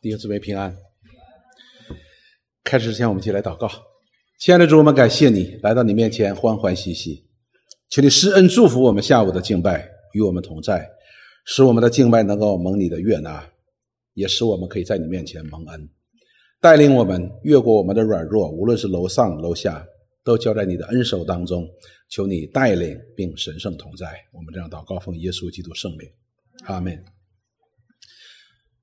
弟兄姊妹平安。开始之前，我们一起来祷告。亲爱的主，我们感谢你来到你面前欢欢喜喜，求你施恩祝福我们下午的敬拜，与我们同在，使我们的敬拜能够蒙你的悦纳，也使我们可以在你面前蒙恩，带领我们越过我们的软弱，无论是楼上楼下，都交在你的恩手当中。求你带领并神圣同在。我们这样祷告，奉耶稣基督圣名，阿门。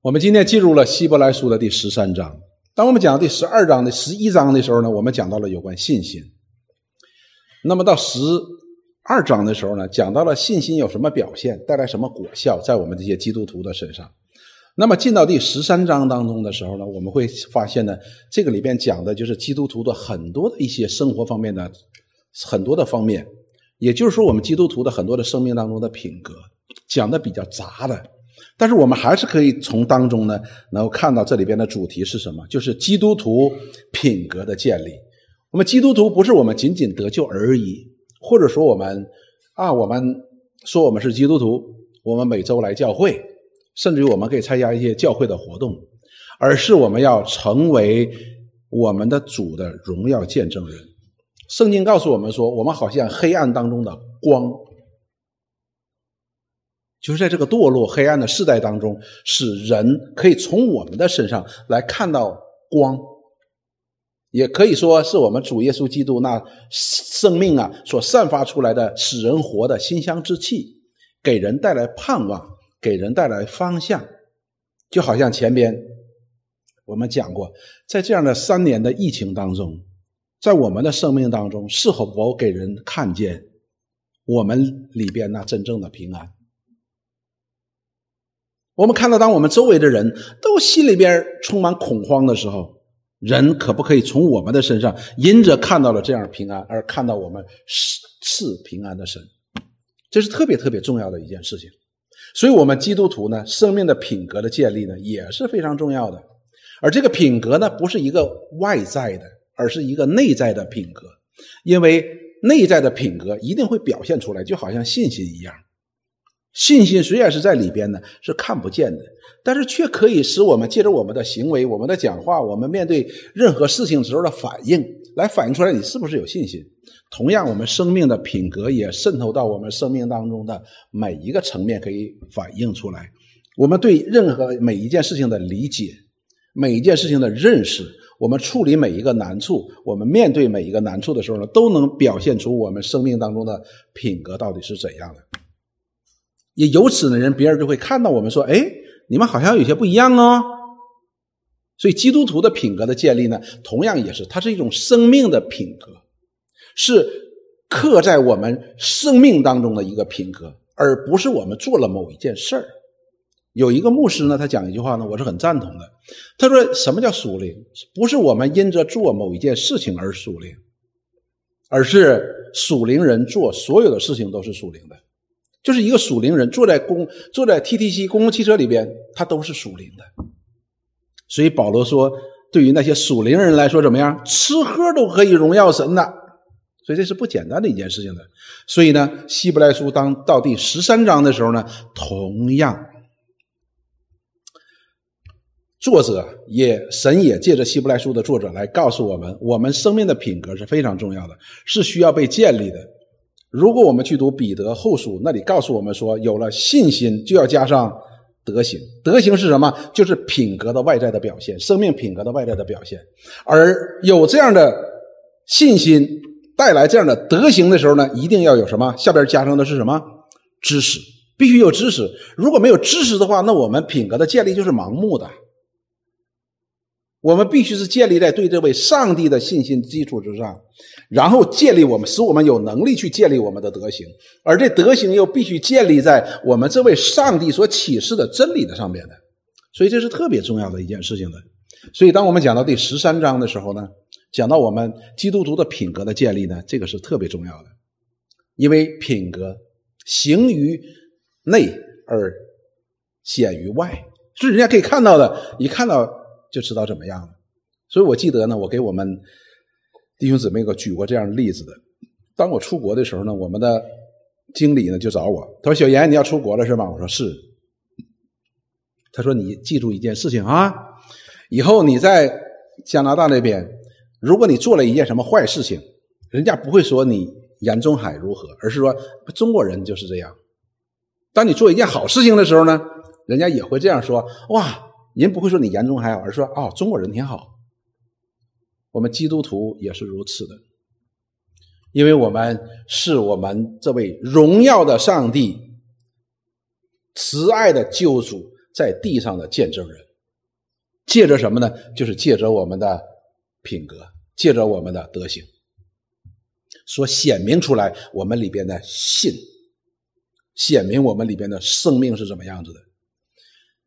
我们今天进入了希伯来书的第十三章。当我们讲第十二章的十一章的时候呢，我们讲到了有关信心。那么到十二章的时候呢，讲到了信心有什么表现，带来什么果效，在我们这些基督徒的身上。那么进到第十三章当中的时候呢，我们会发现呢，这个里边讲的就是基督徒的很多的一些生活方面的很多的方面，也就是说，我们基督徒的很多的生命当中的品格，讲的比较杂的。但是我们还是可以从当中呢，能够看到这里边的主题是什么？就是基督徒品格的建立。我们基督徒不是我们仅仅得救而已，或者说我们啊，我们说我们是基督徒，我们每周来教会，甚至于我们可以参加一些教会的活动，而是我们要成为我们的主的荣耀见证人。圣经告诉我们说，我们好像黑暗当中的光。就是在这个堕落黑暗的世代当中，使人可以从我们的身上来看到光，也可以说是我们主耶稣基督那生命啊所散发出来的使人活的馨香之气，给人带来盼望，给人带来方向。就好像前边我们讲过，在这样的三年的疫情当中，在我们的生命当中，是否给人看见我们里边那真正的平安？我们看到，当我们周围的人都心里边充满恐慌的时候，人可不可以从我们的身上，因着看到了这样平安，而看到我们是是平安的神？这是特别特别重要的一件事情。所以，我们基督徒呢，生命的品格的建立呢，也是非常重要的。而这个品格呢，不是一个外在的，而是一个内在的品格，因为内在的品格一定会表现出来，就好像信心一样。信心虽然是在里边呢，是看不见的，但是却可以使我们借着我们的行为、我们的讲话、我们面对任何事情时候的反应，来反映出来你是不是有信心。同样，我们生命的品格也渗透到我们生命当中的每一个层面，可以反映出来。我们对任何每一件事情的理解，每一件事情的认识，我们处理每一个难处，我们面对每一个难处的时候呢，都能表现出我们生命当中的品格到底是怎样的。也由此呢，人别人就会看到我们说：“哎，你们好像有些不一样哦。”所以基督徒的品格的建立呢，同样也是它是一种生命的品格，是刻在我们生命当中的一个品格，而不是我们做了某一件事儿。有一个牧师呢，他讲一句话呢，我是很赞同的。他说：“什么叫属灵？不是我们因着做某一件事情而属灵，而是属灵人做所有的事情都是属灵的。”就是一个属灵人坐在公坐在 TTC 公共汽车里边，他都是属灵的。所以保罗说，对于那些属灵人来说，怎么样？吃喝都可以荣耀神的。所以这是不简单的一件事情的。所以呢，希伯来书当到第十三章的时候呢，同样，作者也神也借着希伯来书的作者来告诉我们，我们生命的品格是非常重要的，是需要被建立的。如果我们去读彼得后书，那里告诉我们说，有了信心就要加上德行。德行是什么？就是品格的外在的表现，生命品格的外在的表现。而有这样的信心带来这样的德行的时候呢，一定要有什么？下边加上的是什么？知识，必须有知识。如果没有知识的话，那我们品格的建立就是盲目的。我们必须是建立在对这位上帝的信心基础之上，然后建立我们，使我们有能力去建立我们的德行，而这德行又必须建立在我们这位上帝所启示的真理的上面的，所以这是特别重要的一件事情的。所以，当我们讲到第十三章的时候呢，讲到我们基督徒的品格的建立呢，这个是特别重要的，因为品格行于内而显于外，是人家可以看到的，一看到。就知道怎么样了，所以我记得呢，我给我们弟兄姊妹个举过这样的例子的。当我出国的时候呢，我们的经理呢就找我，他说：“小严，你要出国了是吧？”我说：“是。”他说：“你记住一件事情啊，以后你在加拿大那边，如果你做了一件什么坏事情，人家不会说你严中海如何，而是说中国人就是这样。当你做一件好事情的时候呢，人家也会这样说：哇，人不会说你严中海好，而是说哦，中国人挺好。我们基督徒也是如此的，因为我们是我们这位荣耀的上帝、慈爱的救主在地上的见证人。借着什么呢？就是借着我们的品格，借着我们的德行，所显明出来我们里边的信，显明我们里边的生命是怎么样子的。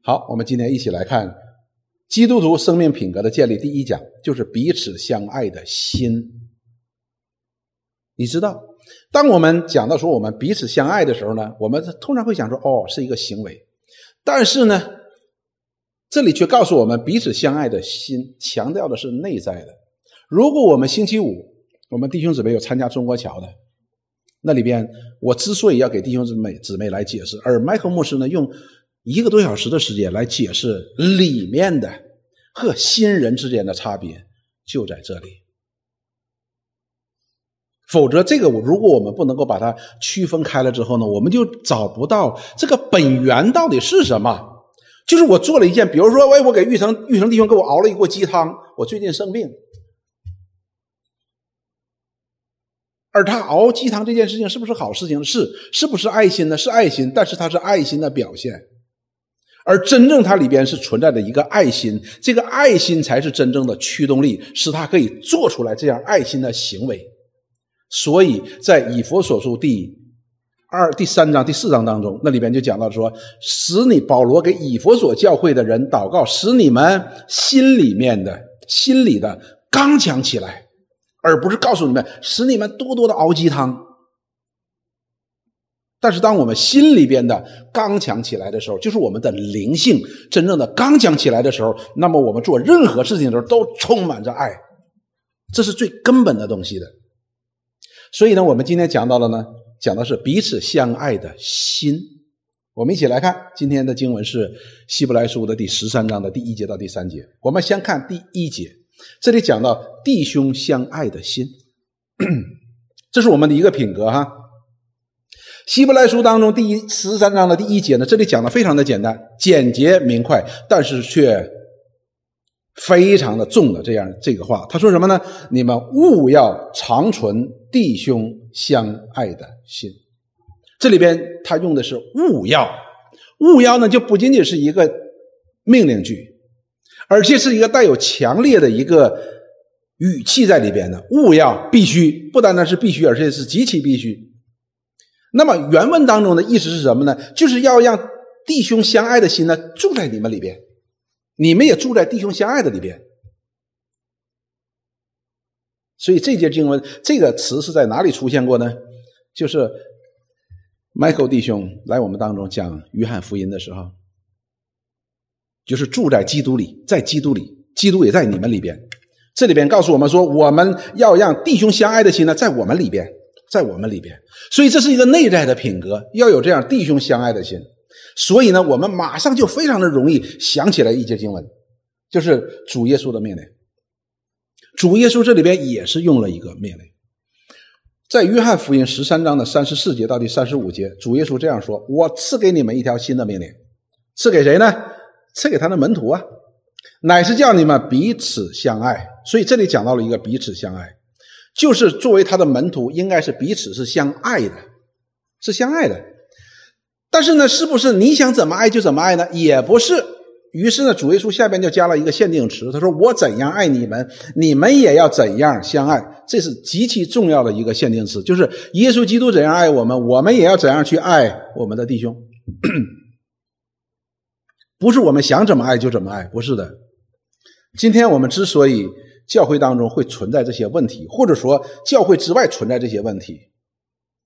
好，我们今天一起来看基督徒生命品格的建立。第一讲就是彼此相爱的心。你知道，当我们讲到说我们彼此相爱的时候呢，我们通常会想说，哦，是一个行为，但是呢。这里却告诉我们，彼此相爱的心强调的是内在的。如果我们星期五，我们弟兄姊妹有参加中国桥的，那里边我之所以要给弟兄姊妹姊妹来解释，而麦克牧师呢用一个多小时的时间来解释里面的和新人之间的差别，就在这里。否则，这个如果我们不能够把它区分开了之后呢，我们就找不到这个本源到底是什么。就是我做了一件，比如说，喂，我给玉成玉成弟兄给我熬了一锅鸡汤。我最近生病，而他熬鸡汤这件事情是不是好事情？是，是不是爱心呢？是爱心，但是它是爱心的表现。而真正它里边是存在的一个爱心，这个爱心才是真正的驱动力，使他可以做出来这样爱心的行为。所以在以佛所述第。二第三章第四章当中，那里边就讲到说，使你保罗给以佛所教会的人祷告，使你们心里面的心里的刚强起来，而不是告诉你们使你们多多的熬鸡汤。但是当我们心里边的刚强起来的时候，就是我们的灵性真正的刚强起来的时候，那么我们做任何事情的时候都充满着爱，这是最根本的东西的。所以呢，我们今天讲到了呢。讲的是彼此相爱的心，我们一起来看今天的经文是希伯来书的第十三章的第一节到第三节。我们先看第一节，这里讲到弟兄相爱的心，这是我们的一个品格哈。希伯来书当中第一十三章的第一节呢，这里讲的非常的简单、简洁、明快，但是却。非常的重的这样这个话，他说什么呢？你们务要长存弟兄相爱的心。这里边他用的是务要，务要呢就不仅仅是一个命令句，而且是一个带有强烈的一个语气在里边的。务要必须，不单单是必须，而且是极其必须。那么原文当中的意思是什么呢？就是要让弟兄相爱的心呢住在你们里边。你们也住在弟兄相爱的里边，所以这节经文这个词是在哪里出现过呢？就是 Michael 弟兄来我们当中讲约翰福音的时候，就是住在基督里，在基督里，基督也在你们里边。这里边告诉我们说，我们要让弟兄相爱的心呢，在我们里边，在我们里边。所以这是一个内在的品格，要有这样弟兄相爱的心。所以呢，我们马上就非常的容易想起来一节经文，就是主耶稣的命令。主耶稣这里边也是用了一个命令，在约翰福音十三章的三十四节到第三十五节，主耶稣这样说：“我赐给你们一条新的命令，赐给谁呢？赐给他的门徒啊，乃是叫你们彼此相爱。”所以这里讲到了一个彼此相爱，就是作为他的门徒，应该是彼此是相爱的，是相爱的。但是呢，是不是你想怎么爱就怎么爱呢？也不是。于是呢，主耶稣下边就加了一个限定词，他说：“我怎样爱你们，你们也要怎样相爱。”这是极其重要的一个限定词，就是耶稣基督怎样爱我们，我们也要怎样去爱我们的弟兄。不是我们想怎么爱就怎么爱，不是的。今天我们之所以教会当中会存在这些问题，或者说教会之外存在这些问题。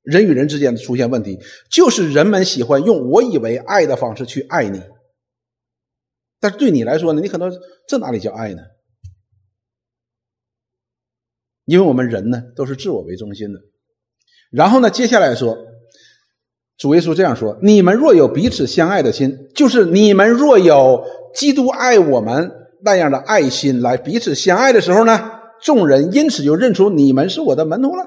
人与人之间的出现问题，就是人们喜欢用我以为爱的方式去爱你，但是对你来说呢，你可能这哪里叫爱呢？因为我们人呢都是自我为中心的。然后呢，接下来说，主耶稣这样说：“你们若有彼此相爱的心，就是你们若有基督爱我们那样的爱心来彼此相爱的时候呢，众人因此就认出你们是我的门徒了。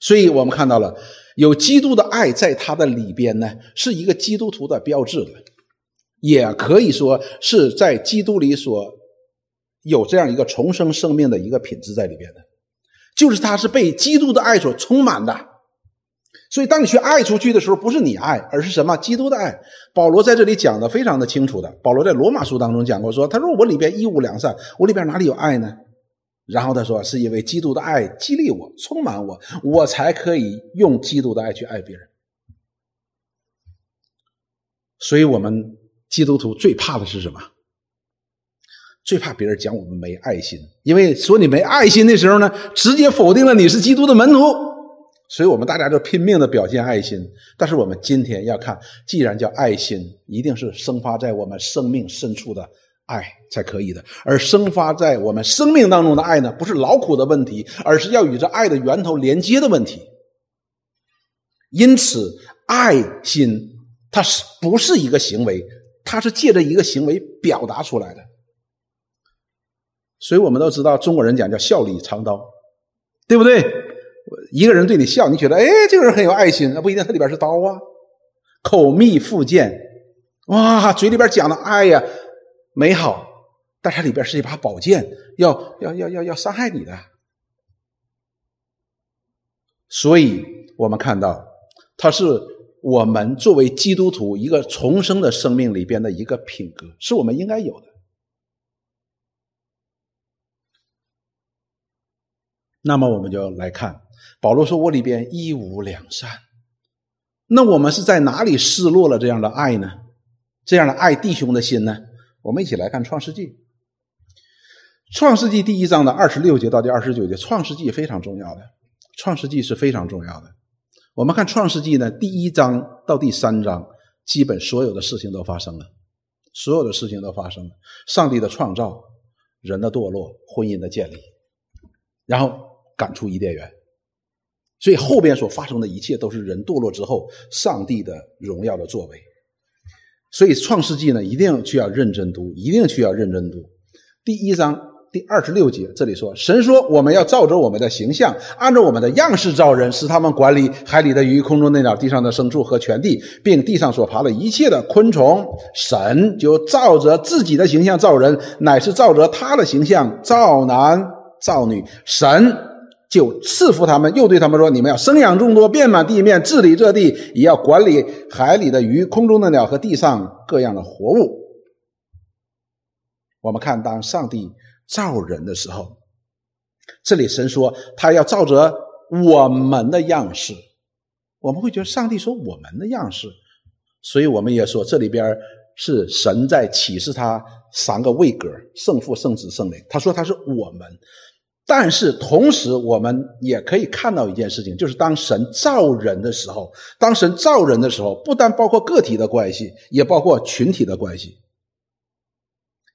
所以我们看到了有基督的爱在他的里边呢，是一个基督徒的标志的，也可以说是在基督里所有这样一个重生生命的一个品质在里边的，就是他是被基督的爱所充满的。所以，当你去爱出去的时候，不是你爱，而是什么？基督的爱。保罗在这里讲的非常的清楚的。保罗在罗马书当中讲过，说：“他说我里边一无良善，我里边哪里有爱呢？”然后他说：“是因为基督的爱激励我，充满我，我才可以用基督的爱去爱别人。”所以，我们基督徒最怕的是什么？最怕别人讲我们没爱心，因为说你没爱心的时候呢，直接否定了你是基督的门徒。所以我们大家就拼命的表现爱心，但是我们今天要看，既然叫爱心，一定是生发在我们生命深处的爱才可以的。而生发在我们生命当中的爱呢，不是劳苦的问题，而是要与这爱的源头连接的问题。因此，爱心它是不是一个行为？它是借着一个行为表达出来的。所以我们都知道，中国人讲叫笑里藏刀，对不对？一个人对你笑，你觉得哎，这个人很有爱心，那不一定，他里边是刀啊，口蜜腹剑，哇，嘴里边讲的爱呀，美好，但它里边是一把宝剑，要要要要要伤害你的。所以我们看到，它是我们作为基督徒一个重生的生命里边的一个品格，是我们应该有的。那么我们就来看。保罗说：“我里边一无两善。”那我们是在哪里失落了这样的爱呢？这样的爱弟兄的心呢？我们一起来看《创世纪》。《创世纪》第一章的二十六节到第二十九节，《创世纪》非常重要的，《创世纪》是非常重要的。我们看《创世纪》呢，第一章到第三章，基本所有的事情都发生了，所有的事情都发生了。上帝的创造，人的堕落，婚姻的建立，然后赶出伊甸园。所以后边所发生的一切都是人堕落之后上帝的荣耀的作为。所以创世纪呢，一定需要认真读，一定需要认真读。第一章第二十六节，这里说：“神说，我们要照着我们的形象，按照我们的样式造人，使他们管理海里的鱼、空中的鸟、地上的牲畜和全地，并地上所爬的一切的昆虫。神就照着自己的形象造人，乃是照着他的形象造男造女。神。”就赐福他们，又对他们说：“你们要生养众多，遍满地面，治理这地，也要管理海里的鱼、空中的鸟和地上各样的活物。”我们看，当上帝造人的时候，这里神说他要照着我们的样式，我们会觉得上帝说我们的样式，所以我们也说这里边是神在启示他三个位格：圣父、圣子、圣灵。他说他是我们。但是同时，我们也可以看到一件事情，就是当神造人的时候，当神造人的时候，不但包括个体的关系，也包括群体的关系。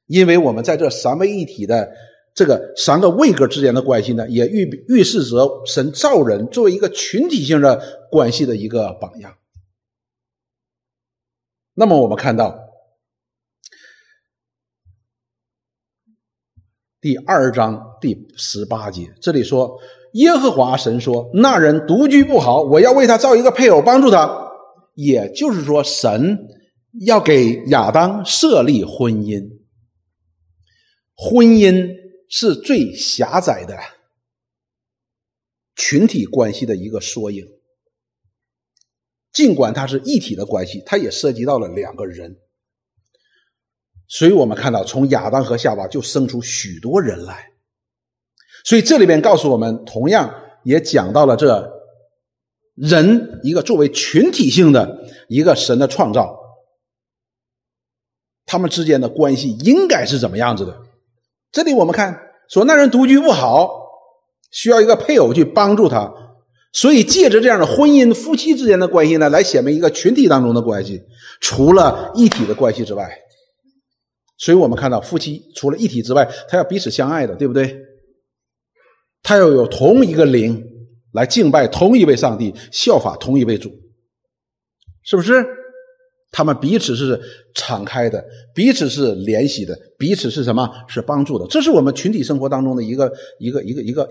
因为我们在这三位一体的这个三个位格之间的关系呢，也预预示着神造人作为一个群体性的关系的一个榜样。那么我们看到。第二章第十八节，这里说：“耶和华神说，那人独居不好，我要为他造一个配偶，帮助他。”也就是说，神要给亚当设立婚姻。婚姻是最狭窄的群体关系的一个缩影，尽管它是一体的关系，它也涉及到了两个人。所以我们看到，从亚当和夏娃就生出许多人来。所以这里边告诉我们，同样也讲到了这人一个作为群体性的一个神的创造，他们之间的关系应该是怎么样子的？这里我们看说，那人独居不好，需要一个配偶去帮助他。所以借着这样的婚姻，夫妻之间的关系呢，来显明一个群体当中的关系，除了一体的关系之外。所以我们看到，夫妻除了一体之外，他要彼此相爱的，对不对？他要有同一个灵来敬拜同一位上帝，效法同一位主，是不是？他们彼此是敞开的，彼此是联系的，彼此是什么？是帮助的。这是我们群体生活当中的一个一个一个一个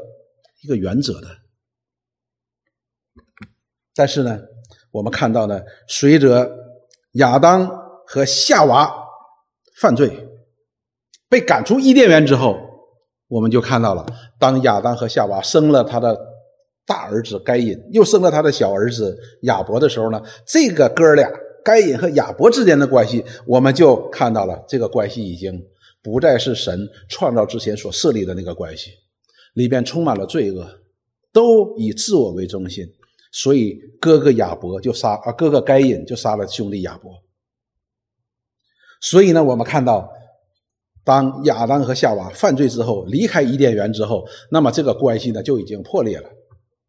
一个原则的。但是呢，我们看到呢，随着亚当和夏娃犯罪，被赶出伊甸园之后，我们就看到了，当亚当和夏娃生了他的大儿子该隐，又生了他的小儿子亚伯的时候呢，这个哥俩。该隐和亚伯之间的关系，我们就看到了，这个关系已经不再是神创造之前所设立的那个关系，里边充满了罪恶，都以自我为中心，所以哥哥亚伯就杀啊，哥哥该隐就杀了兄弟亚伯。所以呢，我们看到，当亚当和夏娃犯罪之后，离开伊甸园之后，那么这个关系呢就已经破裂了。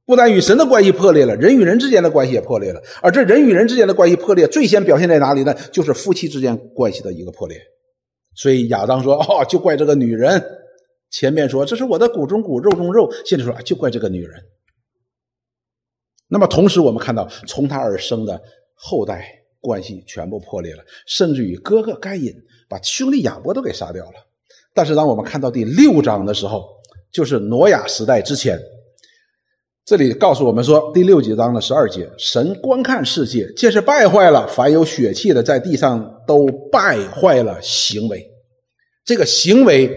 不但与神的关系破裂了，人与人之间的关系也破裂了。而这人与人之间的关系破裂，最先表现在哪里呢？就是夫妻之间关系的一个破裂。所以亚当说：“哦，就怪这个女人。”前面说：“这是我的骨中骨，肉中肉。”现在说：“就怪这个女人。”那么同时，我们看到从他而生的后代关系全部破裂了，甚至于哥哥该隐把兄弟亚伯都给杀掉了。但是，当我们看到第六章的时候，就是挪亚时代之前。这里告诉我们说，第六节章的十二节，神观看世界，见是败坏了，凡有血气的在地上都败坏了行为。这个行为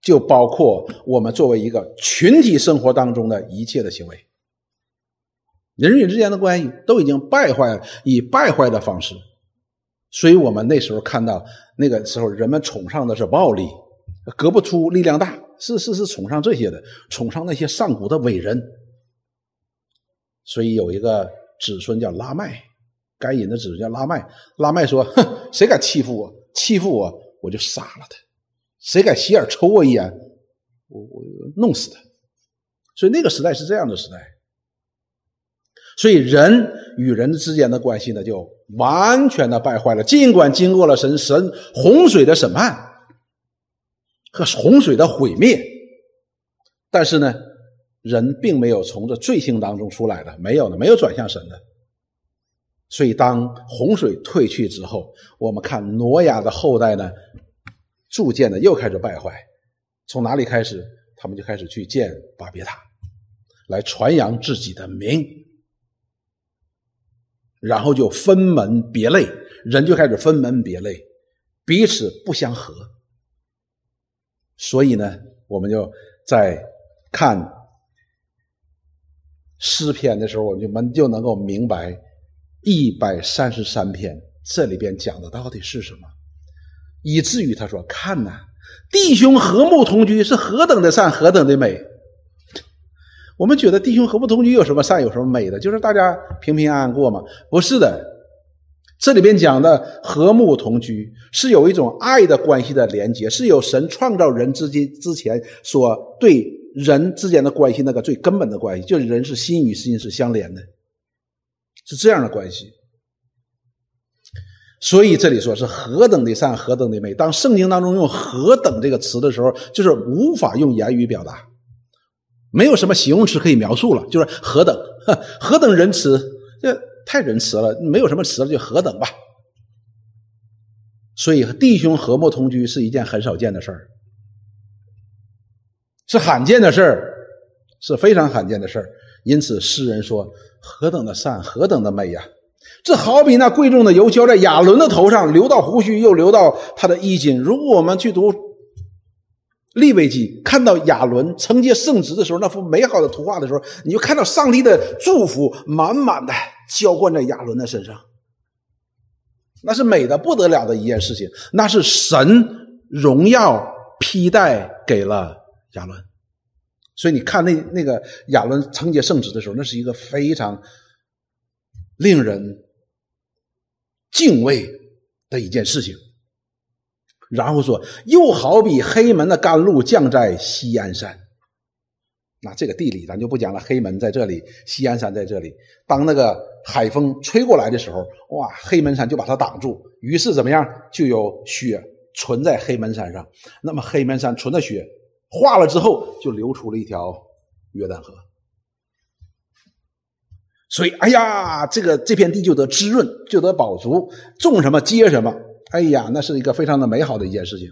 就包括我们作为一个群体生活当中的一切的行为，人与人之间的关系都已经败坏了，以败坏的方式。所以我们那时候看到那个时候，人们崇尚的是暴力，隔不出力量大。是是是，崇尚这些的，崇尚那些上古的伟人。所以有一个子孙叫拉麦，该隐的子孙叫拉麦。拉麦说：“哼，谁敢欺负我，欺负我，我就杀了他；谁敢斜眼瞅我一眼，我我弄死他。”所以那个时代是这样的时代。所以人与人之间的关系呢，就完全的败坏了。尽管经过了神神洪水的审判。和洪水的毁灭，但是呢，人并没有从这罪性当中出来的，没有的，没有转向神的。所以，当洪水退去之后，我们看挪亚的后代呢，逐渐的又开始败坏。从哪里开始？他们就开始去建巴别塔，来传扬自己的名，然后就分门别类，人就开始分门别类，彼此不相合。所以呢，我们就在看诗篇的时候，我们就能够明白一百三十三篇这里边讲的到底是什么，以至于他说：“看呐，弟兄和睦同居是何等的善，何等的美。”我们觉得弟兄和睦同居有什么善，有什么美的？就是大家平平安安过嘛？不是的。这里边讲的和睦同居，是有一种爱的关系的连接，是有神创造人之间之前所对人之间的关系那个最根本的关系，就是人是心与心是相连的，是这样的关系。所以这里说是何等的善，何等的美。当圣经当中用“何等”这个词的时候，就是无法用言语表达，没有什么形容词可以描述了，就是何等，何等仁慈。这。太仁慈了，没有什么词了，就何等吧。所以弟兄和睦同居是一件很少见的事儿，是罕见的事儿，是非常罕见的事儿。因此诗人说：“何等的善，何等的美呀！”这好比那贵重的油浇在亚伦的头上，流到胡须，又流到他的衣襟。如果我们去读利未记，看到亚伦承接圣职的时候，那幅美好的图画的时候，你就看到上帝的祝福满满的。浇灌在亚伦的身上，那是美的不得了的一件事情。那是神荣耀披戴给了亚伦，所以你看那那个亚伦承接圣职的时候，那是一个非常令人敬畏的一件事情。然后说，又好比黑门的甘露降在西安山。那这个地理咱就不讲了。黑门在这里，西安山在这里。当那个海风吹过来的时候，哇，黑门山就把它挡住。于是怎么样？就有雪存在黑门山上。那么黑门山存的雪化了之后，就流出了一条约旦河。所以，哎呀，这个这片地就得滋润，就得饱足，种什么结什么。哎呀，那是一个非常的美好的一件事情。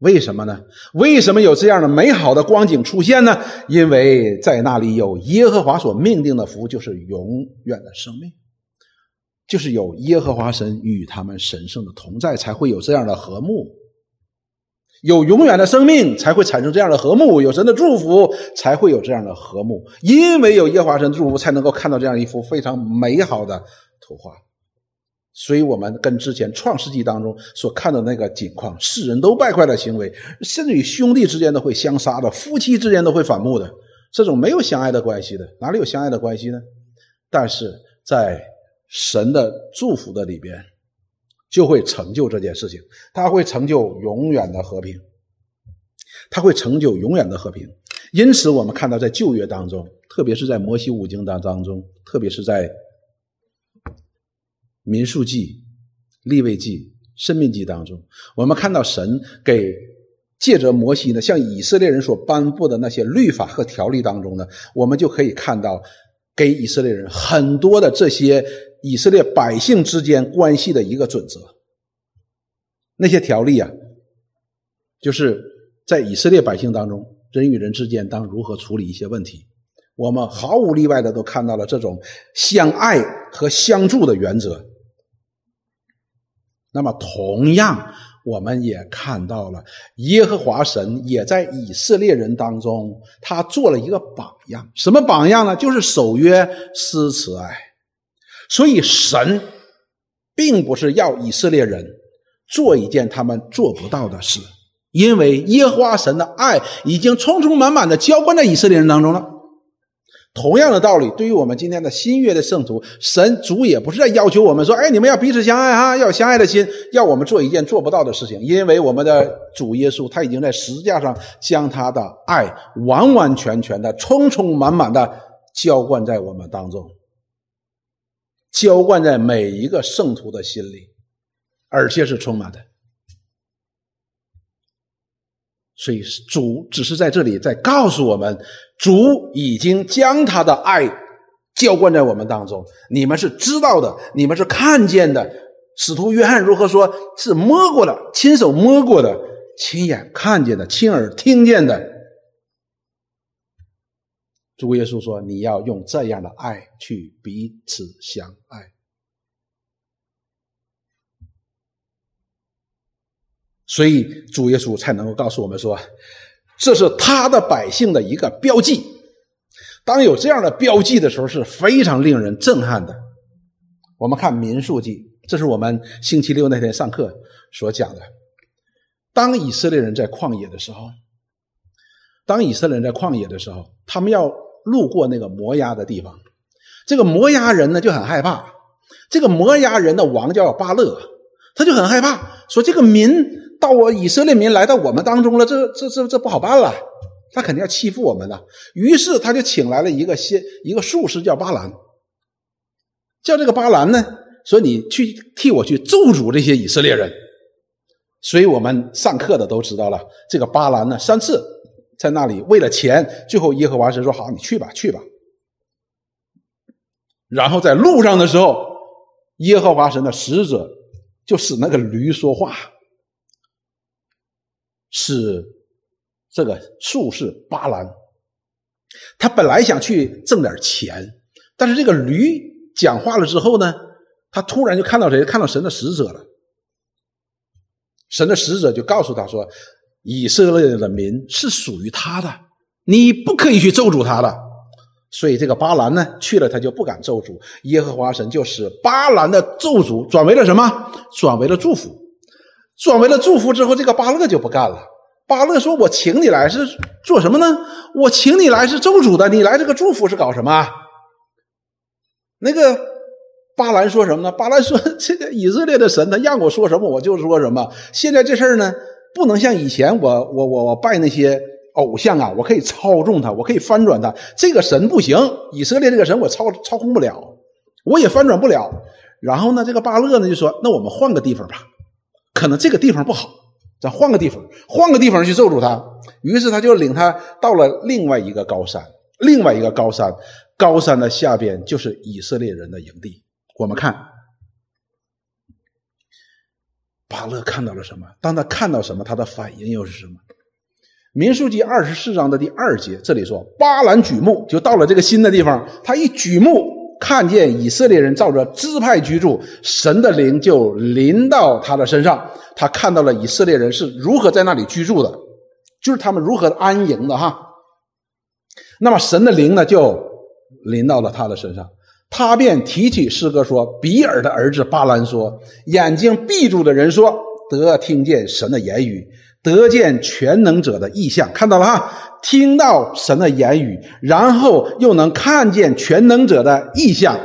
为什么呢？为什么有这样的美好的光景出现呢？因为在那里有耶和华所命定的福，就是永远的生命，就是有耶和华神与他们神圣的同在，才会有这样的和睦。有永远的生命，才会产生这样的和睦；有神的祝福，才会有这样的和睦。因为有耶和华神祝福，才能够看到这样一幅非常美好的图画。所以，我们跟之前创世纪当中所看的那个景况，世人都败坏的行为，甚至于兄弟之间都会相杀的，夫妻之间都会反目的，这种没有相爱的关系的，哪里有相爱的关系呢？但是在神的祝福的里边，就会成就这件事情，他会成就永远的和平，他会成就永远的和平。因此，我们看到在旧约当中，特别是在摩西五经当当中，特别是在。民数记、立位记、生命记当中，我们看到神给借着摩西呢，向以色列人所颁布的那些律法和条例当中呢，我们就可以看到给以色列人很多的这些以色列百姓之间关系的一个准则。那些条例啊，就是在以色列百姓当中，人与人之间当如何处理一些问题，我们毫无例外的都看到了这种相爱和相助的原则。那么，同样，我们也看到了耶和华神也在以色列人当中，他做了一个榜样。什么榜样呢？就是守约、施慈爱。所以，神并不是要以色列人做一件他们做不到的事，因为耶和华神的爱已经充充满满的浇灌在以色列人当中了。同样的道理，对于我们今天的新约的圣徒，神主也不是在要求我们说：“哎，你们要彼此相爱啊，要有相爱的心，要我们做一件做不到的事情。”因为我们的主耶稣他已经在十字架上将他的爱完完全全的、充充满满的浇灌在我们当中，浇灌在每一个圣徒的心里，而且是充满的。所以主只是在这里在告诉我们，主已经将他的爱浇灌在我们当中。你们是知道的，你们是看见的。使徒约翰如何说？是摸过的，亲手摸过的，亲眼看见的，亲耳听见的。主耶稣说：“你要用这样的爱去彼此相爱。”所以主耶稣才能够告诉我们说，这是他的百姓的一个标记。当有这样的标记的时候，是非常令人震撼的。我们看民数记，这是我们星期六那天上课所讲的。当以色列人在旷野的时候，当以色列人在旷野的时候，他们要路过那个摩押的地方。这个摩押人呢就很害怕。这个摩押人的王叫巴勒，他就很害怕，说这个民。到我以色列民来到我们当中了，这这这这不好办了，他肯定要欺负我们了。于是他就请来了一个先一个术士，叫巴兰，叫这个巴兰呢，说你去替我去咒诅这些以色列人。所以我们上课的都知道了，这个巴兰呢，三次在那里为了钱，最后耶和华神说：“好，你去吧，去吧。”然后在路上的时候，耶和华神的使者就使那个驴说话。是这个术士巴兰，他本来想去挣点钱，但是这个驴讲话了之后呢，他突然就看到谁？看到神的使者了。神的使者就告诉他说：“以色列的民是属于他的，你不可以去咒诅他的。”所以这个巴兰呢去了，他就不敢咒诅耶和华神，就使巴兰的咒诅转为了什么？转为了祝福。转为了祝福之后，这个巴勒就不干了。巴勒说：“我请你来是做什么呢？我请你来是咒主的，你来这个祝福是搞什么？”那个巴兰说什么呢？巴兰说：“这个以色列的神，他让我说什么我就说什么。现在这事儿呢，不能像以前我我我我拜那些偶像啊，我可以操纵他，我可以翻转他。这个神不行，以色列这个神我操操控不了，我也翻转不了。然后呢，这个巴勒呢就说：那我们换个地方吧。”可能这个地方不好，咱换个地方，换个地方去咒住他。于是他就领他到了另外一个高山，另外一个高山，高山的下边就是以色列人的营地。我们看巴勒看到了什么？当他看到什么，他的反应又是什么？民数记二十四章的第二节，这里说巴兰举目，就到了这个新的地方，他一举目看见以色列人照着支派居住，神的灵就临到他的身上，他看到了以色列人是如何在那里居住的，就是他们如何安营的哈。那么神的灵呢，就临到了他的身上，他便提起诗歌说：“比尔的儿子巴兰说，眼睛闭住的人说，得听见神的言语。”得见全能者的意象，看到了哈，听到神的言语，然后又能看见全能者的意象，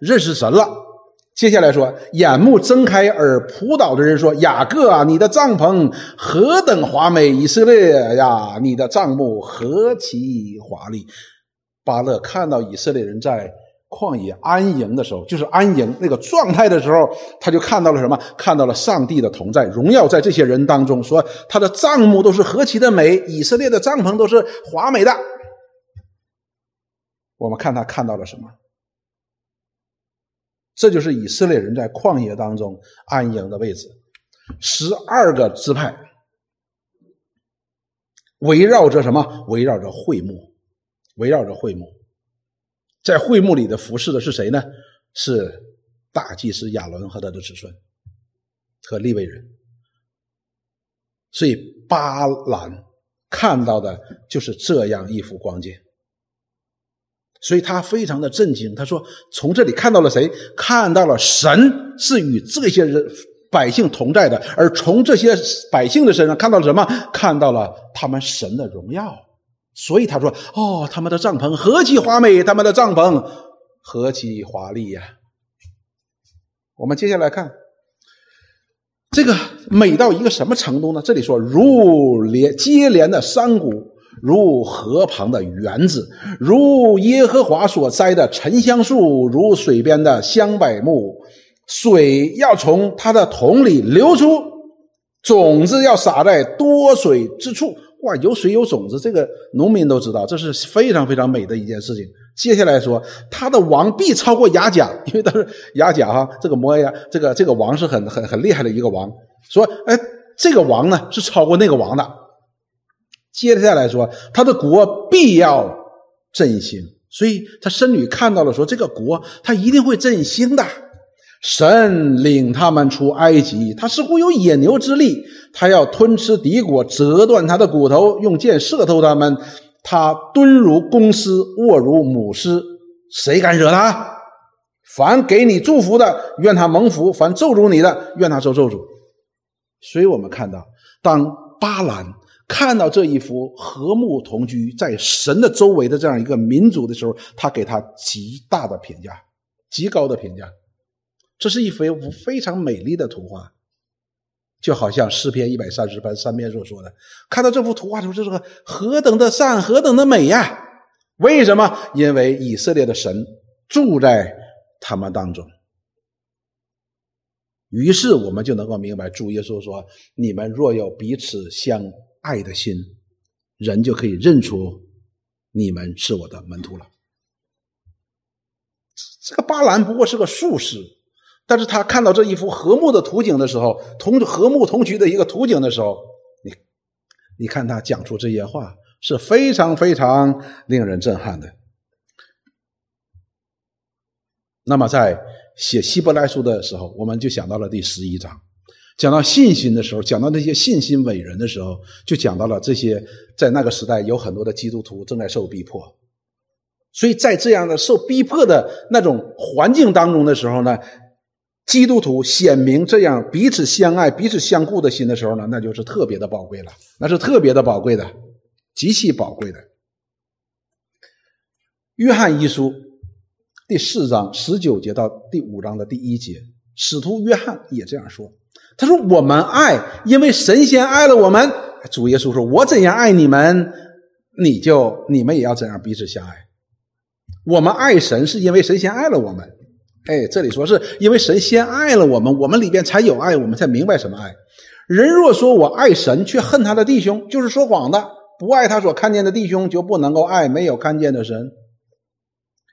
认识神了。接下来说，眼目睁开而扑倒的人说：“雅各啊，你的帐篷何等华美！以色列呀，你的帐幕何其华丽！”巴勒看到以色列人在。旷野安营的时候，就是安营那个状态的时候，他就看到了什么？看到了上帝的同在，荣耀在这些人当中。说他的帐幕都是何其的美，以色列的帐篷都是华美的。我们看他看到了什么？这就是以色列人在旷野当中安营的位置。十二个支派围绕着什么？围绕着会幕，围绕着会幕。在会幕里的服侍的是谁呢？是大祭司亚伦和他的子孙和利未人。所以巴兰看到的就是这样一幅光景，所以他非常的震惊。他说：“从这里看到了谁？看到了神是与这些人百姓同在的，而从这些百姓的身上看到了什么？看到了他们神的荣耀。”所以他说：“哦，他们的帐篷何其华美，他们的帐篷何其华丽呀！”我们接下来看这个美到一个什么程度呢？这里说如连接连的山谷，如河旁的园子，如耶和华所栽的沉香树，如水边的香柏木，水要从它的桶里流出，种子要撒在多水之处。哇，有水有种子，这个农民都知道，这是非常非常美的一件事情。接下来说，他的王必超过雅甲，因为他是雅甲哈，这个摩押，这个这个王是很很很厉害的一个王。说，哎，这个王呢是超过那个王的。接下来说，他的国必要振兴，所以他孙女看到了，说这个国他一定会振兴的。神领他们出埃及，他似乎有野牛之力，他要吞吃敌国，折断他的骨头，用箭射透他们。他蹲如公狮，卧如母狮，谁敢惹他？凡给你祝福的，愿他蒙福；凡咒诅你的，愿他受咒诅。所以我们看到，当巴兰看到这一幅和睦同居在神的周围的这样一个民族的时候，他给他极大的评价，极高的评价。这是一幅非常美丽的图画，就好像诗篇一百三十篇三篇所说的。看到这幅图画的时候，这是个何等的善，何等的美呀！为什么？因为以色列的神住在他们当中。于是我们就能够明白，主耶稣说：“你们若有彼此相爱的心，人就可以认出你们是我的门徒了。”这个巴兰不过是个术士。但是他看到这一幅和睦的图景的时候，同和睦同居的一个图景的时候，你，你看他讲出这些话是非常非常令人震撼的。那么在写希伯来书的时候，我们就想到了第十一章，讲到信心的时候，讲到那些信心伟人的时候，就讲到了这些在那个时代有很多的基督徒正在受逼迫，所以在这样的受逼迫的那种环境当中的时候呢。基督徒显明这样彼此相爱、彼此相顾的心的时候呢，那就是特别的宝贵了，那是特别的宝贵的，极其宝贵的。约翰一书第四章十九节到第五章的第一节，使徒约翰也这样说：“他说，我们爱，因为神仙爱了我们。主耶稣说，我怎样爱你们，你就你们也要怎样彼此相爱。我们爱神，是因为神仙爱了我们。”哎，这里说是因为神先爱了我们，我们里边才有爱，我们才明白什么爱。人若说我爱神，却恨他的弟兄，就是说谎的；不爱他所看见的弟兄，就不能够爱没有看见的神。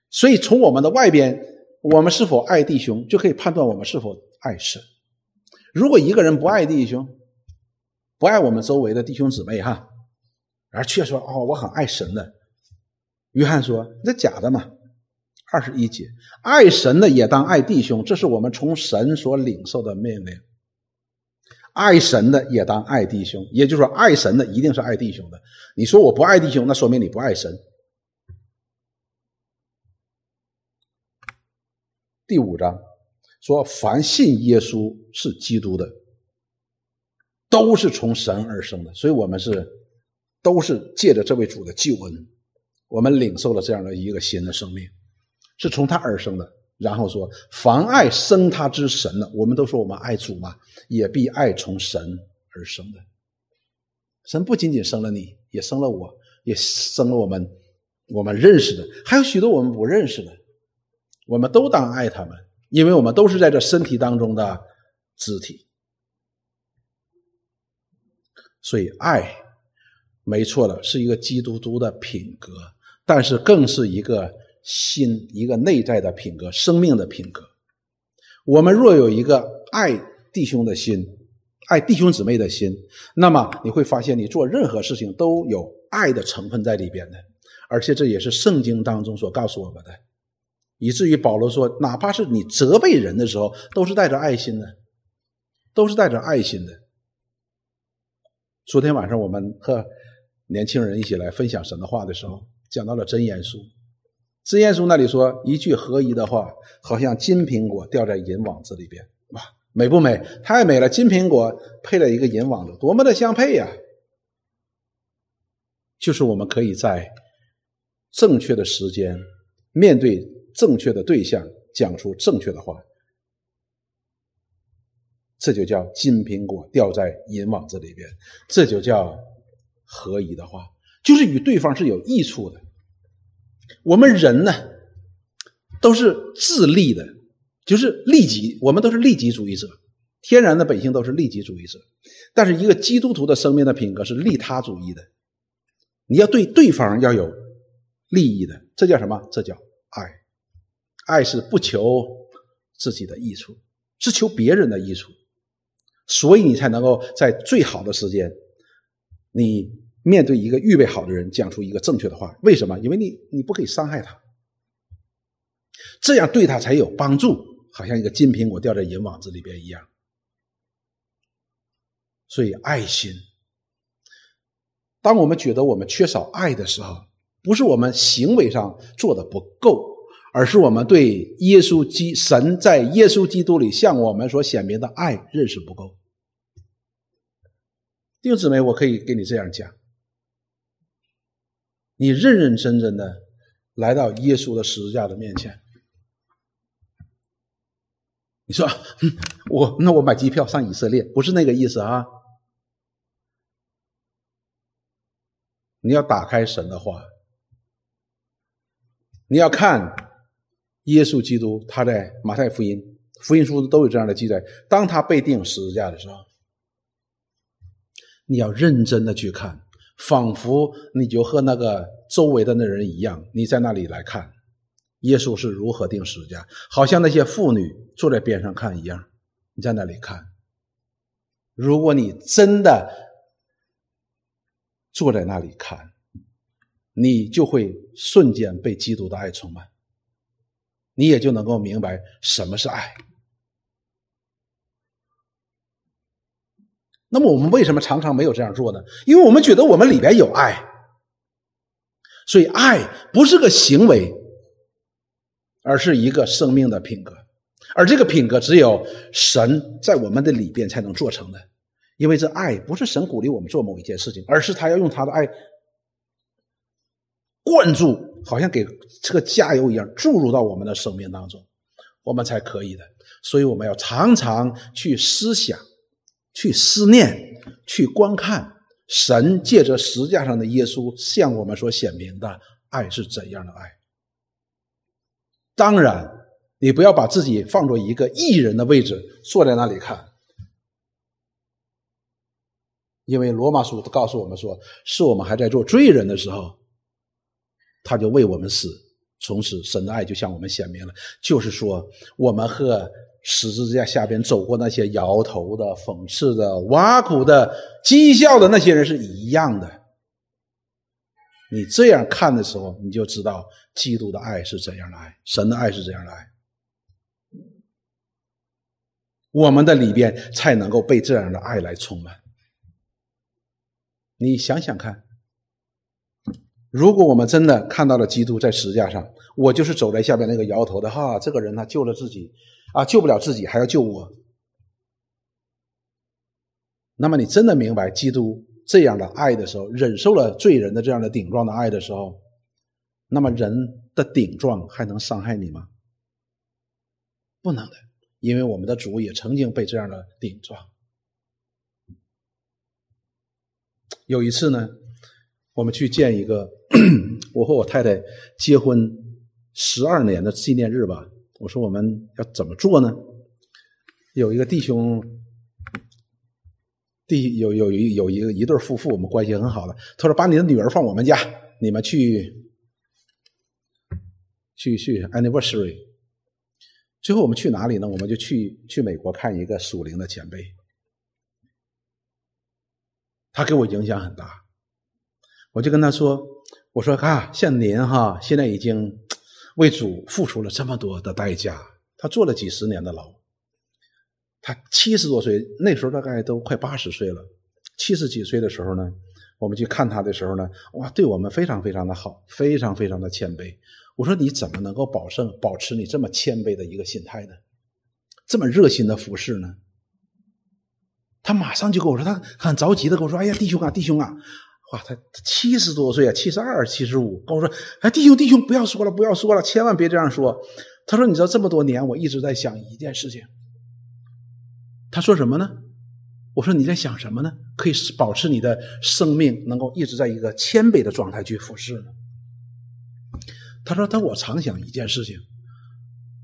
所以从我们的外边，我们是否爱弟兄，就可以判断我们是否爱神。如果一个人不爱弟兄，不爱我们周围的弟兄姊妹哈，而却说哦我很爱神的，约翰说那假的嘛。二十一节，爱神的也当爱弟兄，这是我们从神所领受的命令。爱神的也当爱弟兄，也就是说，爱神的一定是爱弟兄的。你说我不爱弟兄，那说明你不爱神。第五章说，凡信耶稣是基督的，都是从神而生的，所以我们是都是借着这位主的救恩，我们领受了这样的一个新的生命。是从他而生的，然后说凡爱生他之神的，我们都说我们爱主嘛，也必爱从神而生的。神不仅仅生了你，也生了我，也生了我们，我们认识的，还有许多我们不认识的，我们都当爱他们，因为我们都是在这身体当中的肢体。所以爱，没错的，是一个基督徒的品格，但是更是一个。心一个内在的品格，生命的品格。我们若有一个爱弟兄的心，爱弟兄姊妹的心，那么你会发现，你做任何事情都有爱的成分在里边的。而且这也是圣经当中所告诉我们的，以至于保罗说，哪怕是你责备人的时候，都是带着爱心的，都是带着爱心的。昨天晚上我们和年轻人一起来分享神的话的时候，讲到了真言书。真言书那里说一句合宜的话，好像金苹果掉在银网子里边，哇，美不美？太美了！金苹果配了一个银网子，多么的相配呀！就是我们可以在正确的时间，面对正确的对象，讲出正确的话，这就叫金苹果掉在银网子里边，这就叫合宜的话，就是与对方是有益处的。我们人呢，都是自利的，就是利己，我们都是利己主义者，天然的本性都是利己主义者。但是一个基督徒的生命的品格是利他主义的，你要对对方要有利益的，这叫什么？这叫爱。爱是不求自己的益处，是求别人的益处，所以你才能够在最好的时间，你。面对一个预备好的人，讲出一个正确的话，为什么？因为你你不可以伤害他，这样对他才有帮助，好像一个金苹果掉在银网子里边一样。所以爱心，当我们觉得我们缺少爱的时候，不是我们行为上做的不够，而是我们对耶稣基神在耶稣基督里向我们所显明的爱认识不够。弟兄姊妹，我可以给你这样讲。你认认真真的来到耶稣的十字架的面前，你说我那我买机票上以色列，不是那个意思啊！你要打开神的话，你要看耶稣基督，他在马太福音、福音书都有这样的记载。当他被钉十字架的时候，你要认真的去看。仿佛你就和那个周围的那人一样，你在那里来看耶稣是如何定十字架，好像那些妇女坐在边上看一样，你在那里看。如果你真的坐在那里看，你就会瞬间被基督的爱充满，你也就能够明白什么是爱。那么我们为什么常常没有这样做呢？因为我们觉得我们里边有爱，所以爱不是个行为，而是一个生命的品格。而这个品格只有神在我们的里边才能做成的。因为这爱不是神鼓励我们做某一件事情，而是他要用他的爱灌注，好像给这个加油一样注入到我们的生命当中，我们才可以的。所以我们要常常去思想。去思念，去观看神借着石架上的耶稣向我们所显明的爱是怎样的爱。当然，你不要把自己放作一个艺人的位置，坐在那里看，因为罗马书告诉我们说，是我们还在做罪人的时候，他就为我们死，从此神的爱就向我们显明了。就是说，我们和十字架下边走过那些摇头的、讽刺的、挖苦的、讥笑的那些人是一样的。你这样看的时候，你就知道基督的爱是怎样的爱，神的爱是怎样的爱。我们的里边才能够被这样的爱来充满。你想想看，如果我们真的看到了基督在十字架上，我就是走在下边那个摇头的哈，这个人他救了自己啊，救不了自己还要救我。那么你真的明白基督？这样的爱的时候，忍受了罪人的这样的顶撞的爱的时候，那么人的顶撞还能伤害你吗？不能的，因为我们的主也曾经被这样的顶撞。有一次呢，我们去见一个 我和我太太结婚十二年的纪念日吧。我说我们要怎么做呢？有一个弟兄。弟有有一有一个一对夫妇，我们关系很好的。他说：“把你的女儿放我们家，你们去去去 anniversary。”最后我们去哪里呢？我们就去去美国看一个属灵的前辈。他给我影响很大，我就跟他说：“我说啊，像您哈，现在已经为主付出了这么多的代价，他坐了几十年的牢。”他七十多岁，那时候大概都快八十岁了。七十几岁的时候呢，我们去看他的时候呢，哇，对我们非常非常的好，非常非常的谦卑。我说你怎么能够保证保持你这么谦卑的一个心态呢？这么热心的服侍呢？他马上就跟我说，他很着急的跟我说：“哎呀，弟兄啊，弟兄啊，哇，他七十多岁啊，七十二、七十五，跟我说，哎，弟兄弟兄，不要说了，不要说了，千万别这样说。”他说：“你知道这么多年，我一直在想一件事情。”他说什么呢？我说你在想什么呢？可以保持你的生命能够一直在一个谦卑的状态去服侍呢？他说：“但我常想一件事情。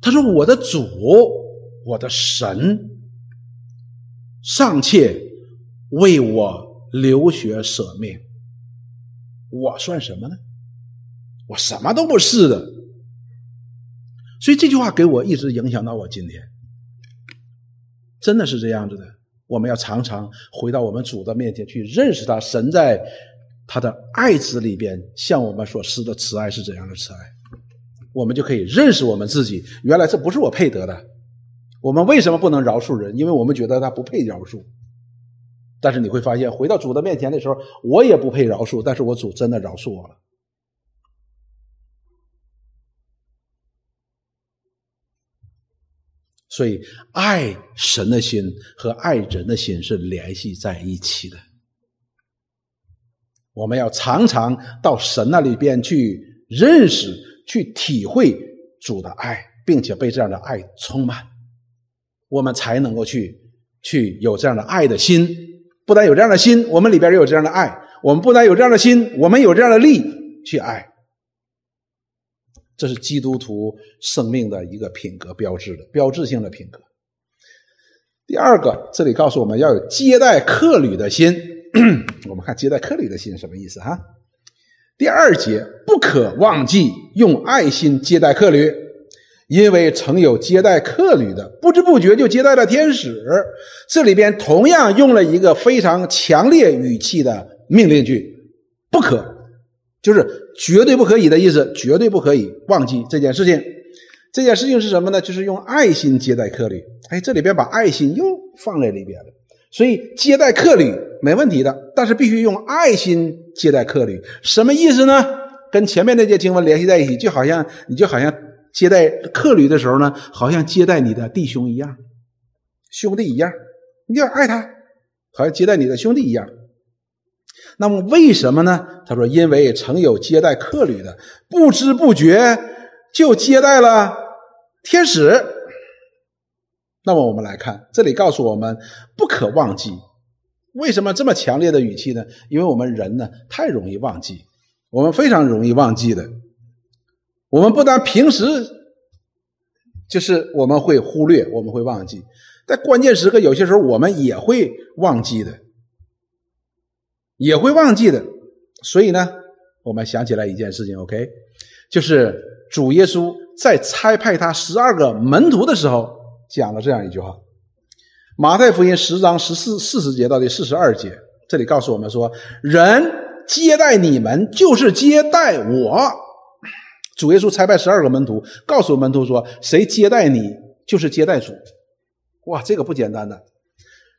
他说我的主，我的神，尚且为我流血舍命，我算什么呢？我什么都不是的。所以这句话给我一直影响到我今天。”真的是这样子的，我们要常常回到我们主的面前去认识他。神在他的爱子里边向我们所施的慈爱是怎样的慈爱，我们就可以认识我们自己。原来这不是我配得的。我们为什么不能饶恕人？因为我们觉得他不配饶恕。但是你会发现，回到主的面前的时候，我也不配饶恕，但是我主真的饶恕我了。所以，爱神的心和爱人的心是联系在一起的。我们要常常到神那里边去认识、去体会主的爱，并且被这样的爱充满，我们才能够去去有这样的爱的心。不但有这样的心，我们里边也有这样的爱。我们不但有这样的心，我们有这样的力去爱。这是基督徒生命的一个品格标志的标志性的品格。第二个，这里告诉我们要有接待客旅的心。我们看接待客旅的心什么意思哈？第二节不可忘记用爱心接待客旅，因为曾有接待客旅的，不知不觉就接待了天使。这里边同样用了一个非常强烈语气的命令句，不可。就是绝对不可以的意思，绝对不可以忘记这件事情。这件事情是什么呢？就是用爱心接待客旅。哎，这里边把爱心又放在里边了。所以接待客旅没问题的，但是必须用爱心接待客旅。什么意思呢？跟前面那些经文联系在一起，就好像你就好像接待客旅的时候呢，好像接待你的弟兄一样，兄弟一样，你要爱他，好像接待你的兄弟一样。那么为什么呢？他说：“因为曾有接待客旅的，不知不觉就接待了天使。”那么我们来看，这里告诉我们不可忘记。为什么这么强烈的语气呢？因为我们人呢太容易忘记，我们非常容易忘记的。我们不但平时就是我们会忽略，我们会忘记，在关键时刻，有些时候我们也会忘记的。也会忘记的，所以呢，我们想起来一件事情，OK，就是主耶稣在差派他十二个门徒的时候讲了这样一句话：马太福音十章十四四十节到第四十二节，这里告诉我们说，人接待你们就是接待我。主耶稣差派十二个门徒，告诉门徒说，谁接待你就是接待主。哇，这个不简单的。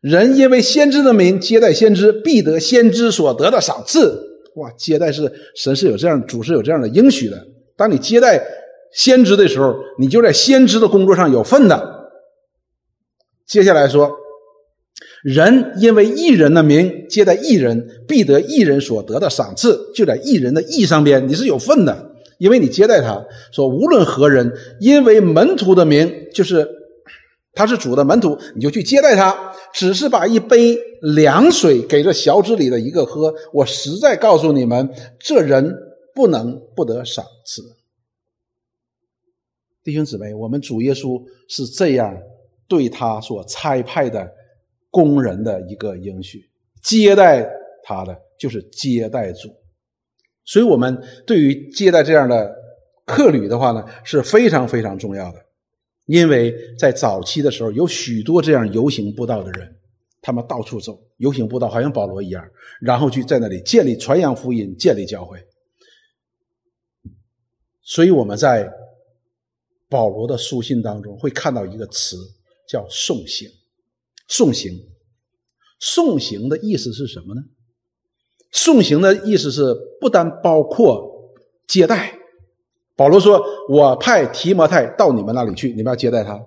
人因为先知的名接待先知，必得先知所得的赏赐。哇，接待是神是有这样，主是有这样的应许的。当你接待先知的时候，你就在先知的工作上有份的。接下来说，人因为异人的名接待异人，必得异人所得的赏赐，就在异人的义上边，你是有份的，因为你接待他。说无论何人，因为门徒的名，就是他是主的门徒，你就去接待他。只是把一杯凉水给这小子里的一个喝，我实在告诉你们，这人。不能不得赏赐，弟兄姊妹，我们主耶稣是这样对他所差派的工人的一个应许，接待他的就是接待主，所以我们对于接待这样的客旅的话呢，是非常非常重要的，因为在早期的时候，有许多这样游行布道的人，他们到处走，游行布道，好像保罗一样，然后去在那里建立传扬福音，建立教会。所以我们在保罗的书信当中会看到一个词，叫送行。送行，送行的意思是什么呢？送行的意思是不单包括接待。保罗说：“我派提摩太到你们那里去，你们要接待他。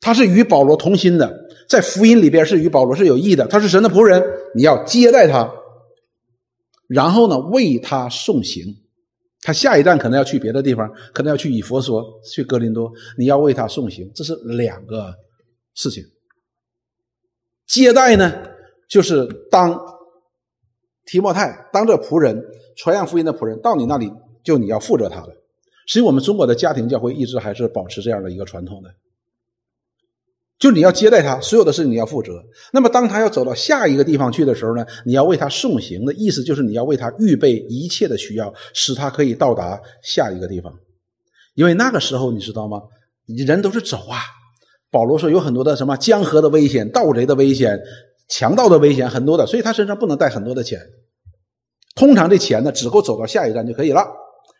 他是与保罗同心的，在福音里边是与保罗是有益的。他是神的仆人，你要接待他，然后呢为他送行。”他下一站可能要去别的地方，可能要去以佛所，去哥林多。你要为他送行，这是两个事情。接待呢，就是当提莫泰当着仆人，传扬福音的仆人，到你那里就你要负责他的。实际我们中国的家庭教会一直还是保持这样的一个传统的。就你要接待他，所有的事情你要负责。那么，当他要走到下一个地方去的时候呢，你要为他送行的意思就是你要为他预备一切的需要，使他可以到达下一个地方。因为那个时候你知道吗？人都是走啊。保罗说有很多的什么江河的危险、盗贼的危险、强盗的危险，很多的，所以他身上不能带很多的钱。通常这钱呢，只够走到下一站就可以了。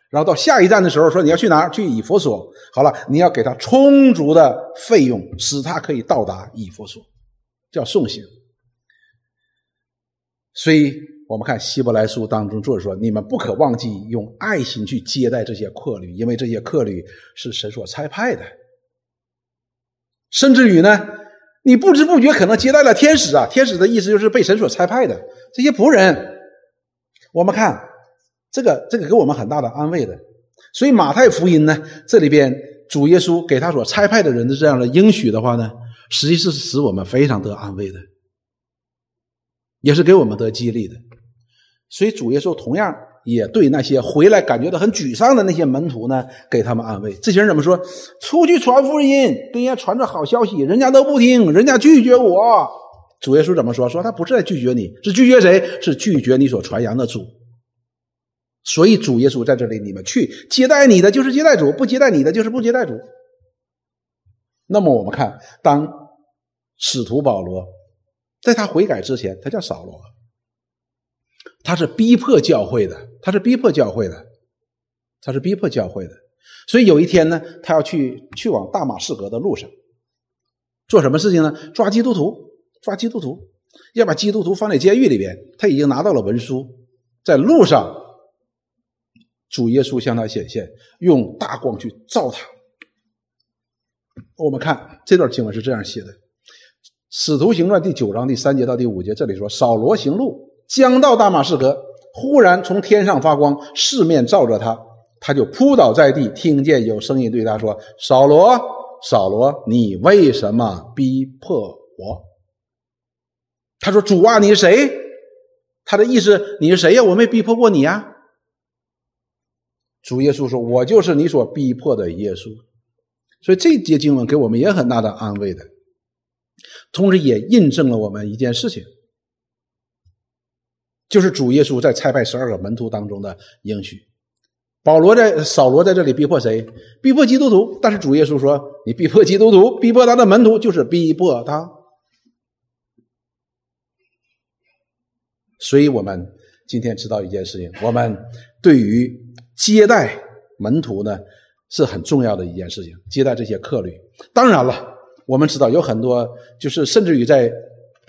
然后到下一站的时候，说你要去哪儿？去以佛所。好了，你要给他充足的费用，使他可以到达以佛所，叫送行。所以我们看希伯来书当中作者说：“你们不可忘记用爱心去接待这些客旅，因为这些客旅是神所差派的。甚至于呢，你不知不觉可能接待了天使啊！天使的意思就是被神所差派的这些仆人。我们看。”这个这个给我们很大的安慰的，所以马太福音呢，这里边主耶稣给他所差派的人的这样的应许的话呢，实际是使我们非常得安慰的，也是给我们得激励的。所以主耶稣同样也对那些回来感觉到很沮丧的那些门徒呢，给他们安慰。这些人怎么说？出去传福音，跟人家传着好消息，人家都不听，人家拒绝我。主耶稣怎么说？说他不是在拒绝你，是拒绝谁？是拒绝你所传扬的主。所以主耶稣在这里，你们去接待你的就是接待主，不接待你的就是不接待主。那么我们看，当使徒保罗在他悔改之前，他叫扫罗，他是逼迫教会的，他是逼迫教会的，他是逼迫教会的。所以有一天呢，他要去去往大马士革的路上，做什么事情呢？抓基督徒，抓基督徒，要把基督徒放在监狱里边。他已经拿到了文书，在路上。主耶稣向他显现，用大光去照他。我们看这段经文是这样写的：《使徒行传》第九章第三节到第五节，这里说：“扫罗行路，将到大马士革，忽然从天上发光，四面照着他，他就扑倒在地，听见有声音对他说：‘扫罗，扫罗，你为什么逼迫我？’他说：‘主啊，你是谁？’他的意思，你是谁呀？我没逼迫过你呀。”主耶稣说：“我就是你所逼迫的耶稣。”所以这节经文给我们也很大的安慰的，同时也印证了我们一件事情，就是主耶稣在差派十二个门徒当中的应许。保罗在扫罗在这里逼迫谁？逼迫基督徒。但是主耶稣说：“你逼迫基督徒，逼迫他的门徒，就是逼迫他。”所以，我们今天知道一件事情：我们对于接待门徒呢，是很重要的一件事情。接待这些客旅，当然了，我们知道有很多，就是甚至于在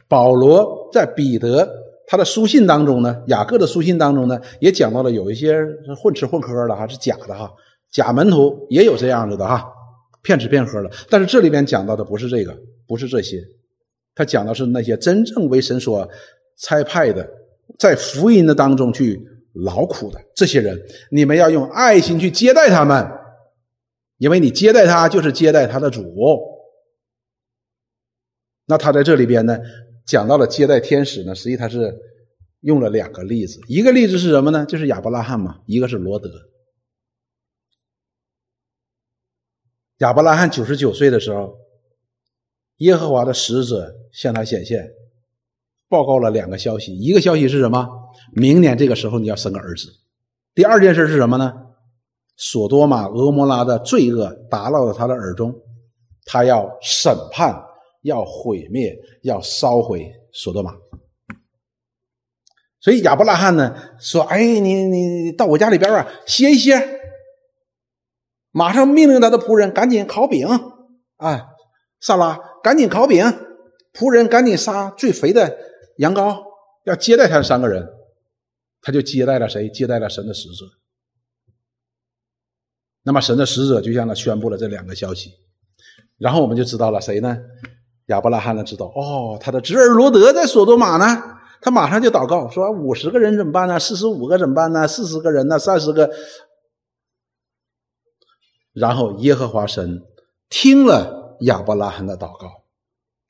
保罗、在彼得。他的书信当中呢，雅各的书信当中呢，也讲到了有一些混吃混喝的哈，是假的哈，假门徒也有这样子的哈，骗吃骗喝的。但是这里边讲到的不是这个，不是这些，他讲的是那些真正为神所差派的，在福音的当中去劳苦的这些人，你们要用爱心去接待他们，因为你接待他就是接待他的主。那他在这里边呢？讲到了接待天使呢，实际他是用了两个例子，一个例子是什么呢？就是亚伯拉罕嘛，一个是罗德。亚伯拉罕九十九岁的时候，耶和华的使者向他显现，报告了两个消息，一个消息是什么？明年这个时候你要生个儿子。第二件事是什么呢？索多玛、俄摩拉的罪恶达到了他的耳中，他要审判。要毁灭，要烧毁索多玛。所以亚伯拉罕呢说：“哎，你你到我家里边啊，歇一歇。”马上命令他的仆人赶紧烤饼，啊，萨拉赶紧烤饼，仆人赶紧杀最肥的羊羔，要接待他三个人。他就接待了谁？接待了神的使者。那么神的使者就向他宣布了这两个消息，然后我们就知道了谁呢？亚伯拉罕呢知道哦，他的侄儿罗德在索多玛呢，他马上就祷告说：五十个人怎么办呢？四十五个怎么办呢？四十个人呢？三十个。然后耶和华神听了亚伯拉罕的祷告，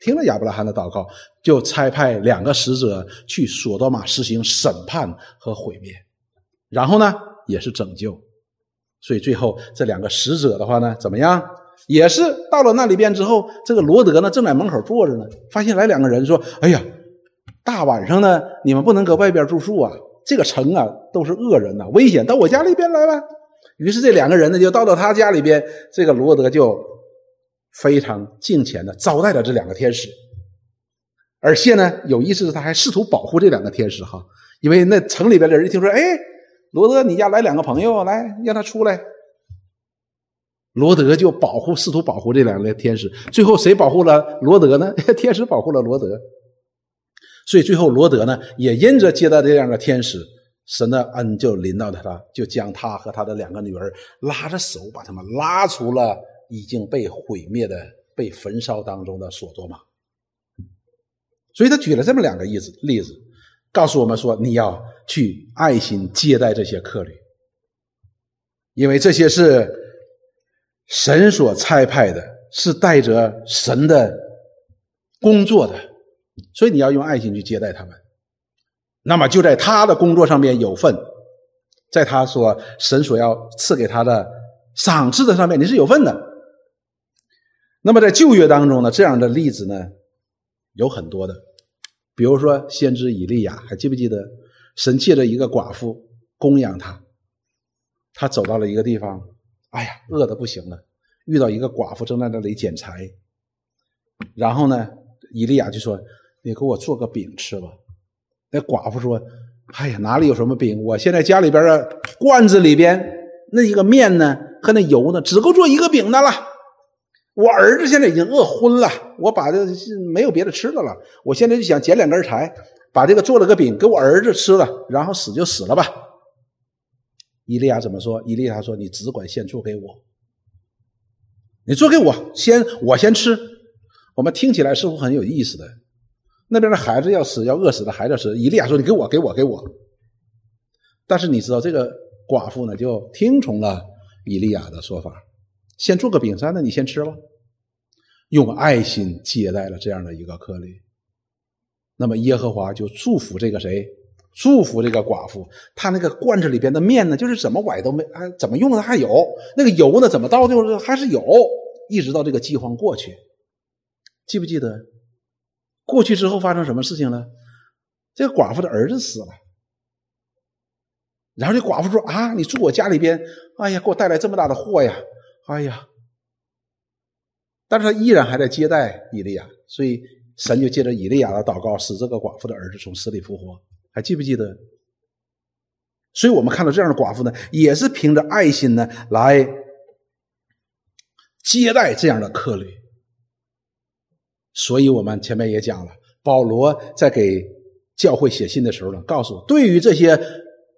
听了亚伯拉罕的祷告，就差派两个使者去索多玛实行审判和毁灭，然后呢也是拯救。所以最后这两个使者的话呢，怎么样？也是到了那里边之后，这个罗德呢正在门口坐着呢，发现来两个人说：“哎呀，大晚上呢，你们不能搁外边住宿啊！这个城啊都是恶人呐，危险，到我家里边来吧。”于是这两个人呢就到了他家里边，这个罗德就非常敬虔的招待了这两个天使，而且呢有意思是他还试图保护这两个天使哈，因为那城里边的人一听说：“哎，罗德你家来两个朋友，来让他出来。”罗德就保护，试图保护这两个天使。最后谁保护了罗德呢？天使保护了罗德。所以最后罗德呢，也因着接待这样的天使，神的恩就临到了他，就将他和他的两个女儿拉着手，把他们拉出了已经被毁灭的、被焚烧当中的索多玛。所以他举了这么两个例子，例子告诉我们说：你要去爱心接待这些客旅，因为这些是。神所差派的是带着神的工作的，所以你要用爱心去接待他们。那么就在他的工作上面有份，在他所神所要赐给他的赏赐的上面，你是有份的。那么在旧约当中呢，这样的例子呢有很多的，比如说先知以利亚，还记不记得神借着一个寡妇供养他，他走到了一个地方。哎呀，饿的不行了，遇到一个寡妇正在那里捡柴，然后呢，以利亚就说：“你给我做个饼吃吧。”那寡妇说：“哎呀，哪里有什么饼？我现在家里边的罐子里边那一个面呢和那油呢，只够做一个饼的了。我儿子现在已经饿昏了，我把这没有别的吃的了。我现在就想捡两根柴，把这个做了个饼给我儿子吃了，然后死就死了吧。”伊利亚怎么说？伊利亚说：“你只管先做给我，你做给我，先我先吃。我们听起来似乎很有意思的。那边的孩子要死，要饿死的孩子死。伊利亚说：‘你给我，给我，给我。’但是你知道，这个寡妇呢，就听从了伊利亚的说法，先做个饼山，那你先吃吧。用爱心接待了这样的一个客旅。那么耶和华就祝福这个谁？”祝福这个寡妇，她那个罐子里边的面呢，就是怎么崴都没，啊，怎么用的还有那个油呢，怎么倒就是还是有，一直到这个饥荒过去，记不记得？过去之后发生什么事情了？这个寡妇的儿子死了，然后这寡妇说：“啊，你住我家里边，哎呀，给我带来这么大的祸呀！哎呀！”但是他依然还在接待以利亚，所以神就借着以利亚的祷告，使这个寡妇的儿子从死里复活。还记不记得？所以我们看到这样的寡妇呢，也是凭着爱心呢来接待这样的客旅。所以我们前面也讲了，保罗在给教会写信的时候呢，告诉对于这些。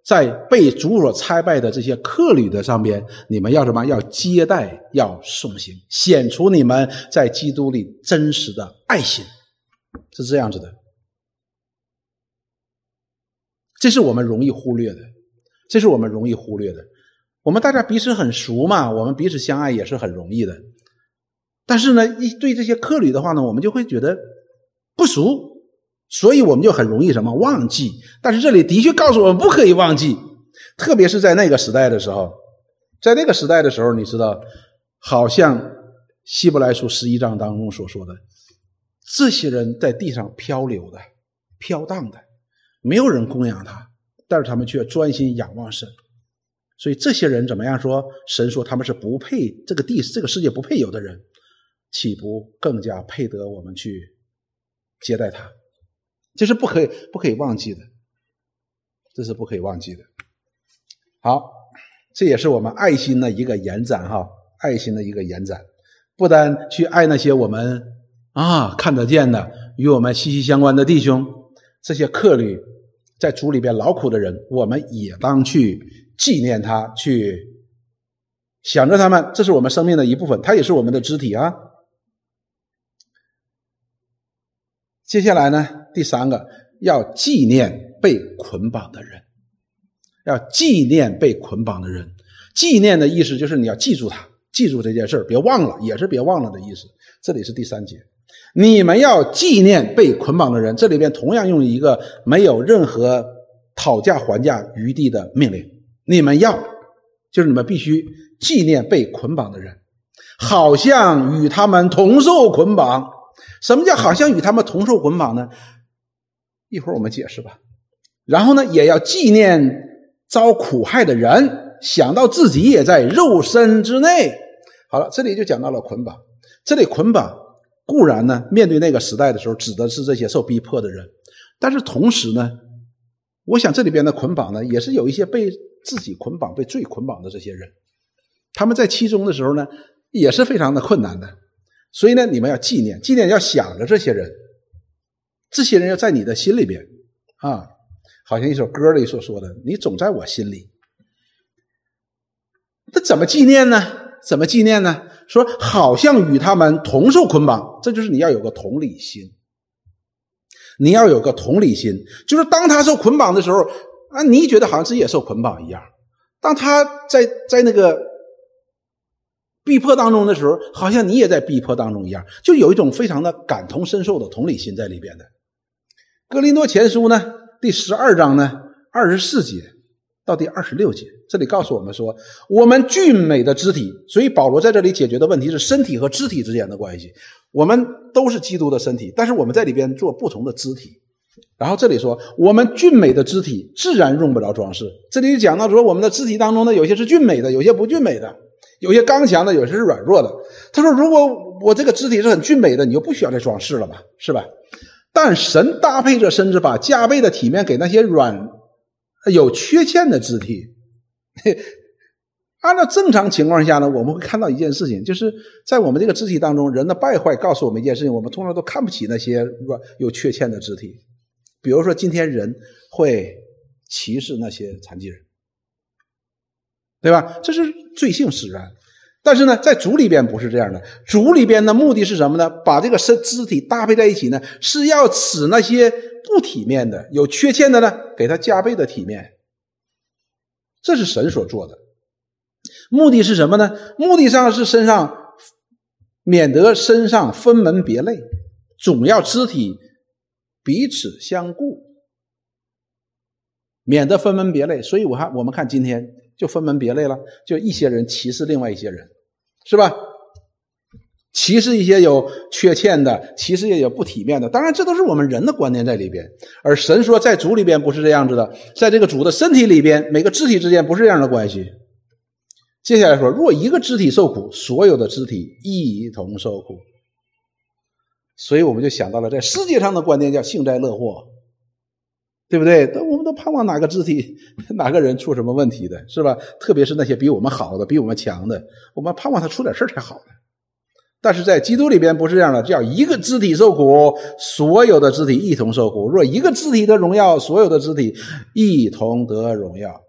在被主所差派的这些客旅的上边，你们要什么？要接待，要送行，显出你们在基督里真实的爱心，是这样子的。这是我们容易忽略的，这是我们容易忽略的。我们大家彼此很熟嘛，我们彼此相爱也是很容易的。但是呢，一对这些客旅的话呢，我们就会觉得不熟。所以我们就很容易什么忘记，但是这里的确告诉我们不可以忘记，特别是在那个时代的时候，在那个时代的时候，你知道，好像希伯来书十一章当中所说的，这些人在地上漂流的、飘荡的，没有人供养他，但是他们却专心仰望神，所以这些人怎么样说？神说他们是不配这个地这个世界不配有的人，岂不更加配得我们去接待他？这是不可以不可以忘记的，这是不可以忘记的。好，这也是我们爱心的一个延展哈，爱心的一个延展。不单去爱那些我们啊看得见的、与我们息息相关的弟兄，这些客旅在主里边劳苦的人，我们也当去纪念他，去想着他们，这是我们生命的一部分，他也是我们的肢体啊。接下来呢？第三个要纪念被捆绑的人，要纪念被捆绑的人。纪念的意思就是你要记住他，记住这件事别忘了，也是别忘了的意思。这里是第三节，你们要纪念被捆绑的人。这里边同样用一个没有任何讨价还价余地的命令，你们要，就是你们必须纪念被捆绑的人，好像与他们同受捆绑。什么叫好像与他们同受捆绑呢？一会儿我们解释吧，然后呢，也要纪念遭苦害的人，想到自己也在肉身之内。好了，这里就讲到了捆绑。这里捆绑固然呢，面对那个时代的时候，指的是这些受逼迫的人，但是同时呢，我想这里边的捆绑呢，也是有一些被自己捆绑、被罪捆绑的这些人，他们在其中的时候呢，也是非常的困难的。所以呢，你们要纪念，纪念要想着这些人。这些人要在你的心里边啊，好像一首歌里所说的：“你总在我心里。”那怎么纪念呢？怎么纪念呢？说好像与他们同受捆绑，这就是你要有个同理心。你要有个同理心，就是当他受捆绑的时候啊，你觉得好像自己也受捆绑一样；当他在在那个逼迫当中的时候，好像你也在逼迫当中一样，就有一种非常的感同身受的同理心在里边的。格林多前书呢，第十二章呢，二十四节到第二十六节，这里告诉我们说，我们俊美的肢体，所以保罗在这里解决的问题是身体和肢体之间的关系。我们都是基督的身体，但是我们在里边做不同的肢体。然后这里说，我们俊美的肢体自然用不着装饰。这里讲到说，我们的肢体当中呢，有些是俊美的，有些不俊美的，有些刚强的，有些是软弱的。他说，如果我这个肢体是很俊美的，你就不需要再装饰了吧，是吧？但神搭配着，甚至把加倍的体面给那些软、有缺陷的肢体。按照正常情况下呢，我们会看到一件事情，就是在我们这个肢体当中，人的败坏告诉我们一件事情：我们通常都看不起那些软、有缺陷的肢体。比如说，今天人会歧视那些残疾人，对吧？这是罪性使然。但是呢，在主里边不是这样的。主里边的目的是什么呢？把这个身肢体搭配在一起呢，是要使那些不体面的、有缺陷的呢，给他加倍的体面。这是神所做的。目的是什么呢？目的上是身上免得身上分门别类，总要肢体彼此相顾，免得分门别类。所以我看我们看今天就分门别类了，就一些人歧视另外一些人。是吧？歧视一些有缺陷的，歧视也有不体面的。当然，这都是我们人的观念在里边。而神说，在主里边不是这样子的，在这个主的身体里边，每个肢体之间不是这样的关系。接下来说，若一个肢体受苦，所有的肢体一同受苦。所以我们就想到了，在世界上的观念叫幸灾乐祸，对不对？都我们都盼望哪个肢体、哪个人出什么问题的，是吧？特别是那些比我们好的、比我们强的，我们盼望他出点事才好呢。但是在基督里边不是这样的，叫一个肢体受苦，所有的肢体一同受苦；若一个肢体得荣耀，所有的肢体一同得荣耀。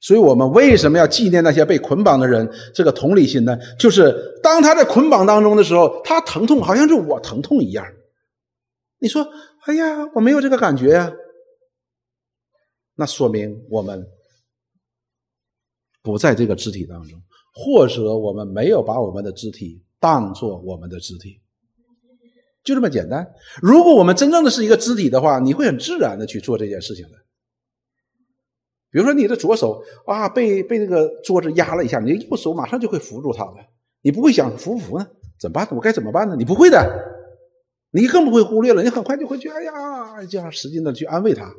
所以，我们为什么要纪念那些被捆绑的人？这个同理心呢？就是当他在捆绑当中的时候，他疼痛好像是我疼痛一样。你说，哎呀，我没有这个感觉呀，那说明我们不在这个肢体当中，或者我们没有把我们的肢体。当做我们的肢体，就这么简单。如果我们真正的是一个肢体的话，你会很自然的去做这件事情的。比如说，你的左手啊，被被那个桌子压了一下，你的右手马上就会扶住它的。你不会想扶不扶呢？怎么办？我该怎么办呢？你不会的，你更不会忽略了。你很快就会去，哎呀，这样使劲的去安慰他。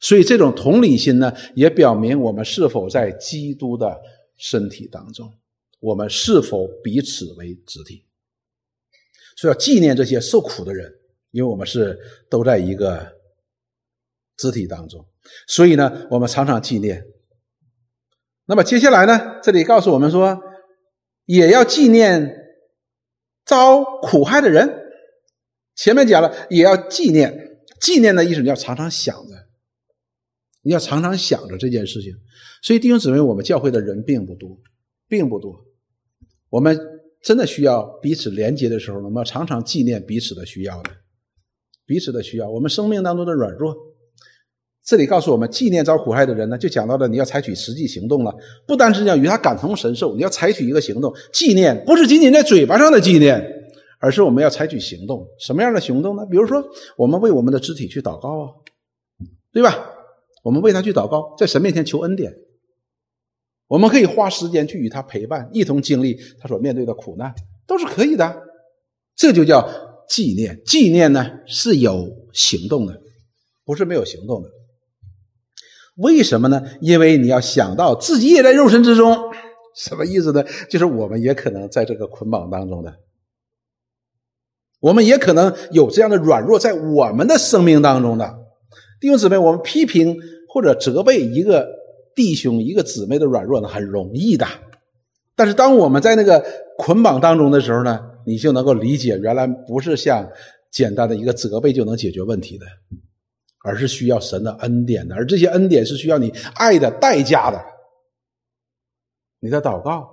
所以，这种同理心呢，也表明我们是否在基督的身体当中。我们是否彼此为肢体？所以要纪念这些受苦的人，因为我们是都在一个肢体当中。所以呢，我们常常纪念。那么接下来呢，这里告诉我们说，也要纪念遭苦害的人。前面讲了，也要纪念。纪念的意思，你要常常想着，你要常常想着这件事情。所以弟兄姊妹，我们教会的人并不多，并不多。我们真的需要彼此连接的时候，我们要常常纪念彼此的需要的，彼此的需要。我们生命当中的软弱，这里告诉我们，纪念遭苦害的人呢，就讲到了你要采取实际行动了。不单是要与他感同身受，你要采取一个行动，纪念不是仅仅在嘴巴上的纪念，而是我们要采取行动。什么样的行动呢？比如说，我们为我们的肢体去祷告啊，对吧？我们为他去祷告，在神面前求恩典。我们可以花时间去与他陪伴，一同经历他所面对的苦难，都是可以的。这就叫纪念。纪念呢是有行动的，不是没有行动的。为什么呢？因为你要想到自己也在肉身之中，什么意思呢？就是我们也可能在这个捆绑当中的，我们也可能有这样的软弱在我们的生命当中的。弟兄姊妹，我们批评或者责备一个。弟兄一个姊妹的软弱呢，很容易的。但是当我们在那个捆绑当中的时候呢，你就能够理解，原来不是像简单的一个责备就能解决问题的，而是需要神的恩典的。而这些恩典是需要你爱的代价的，你的祷告、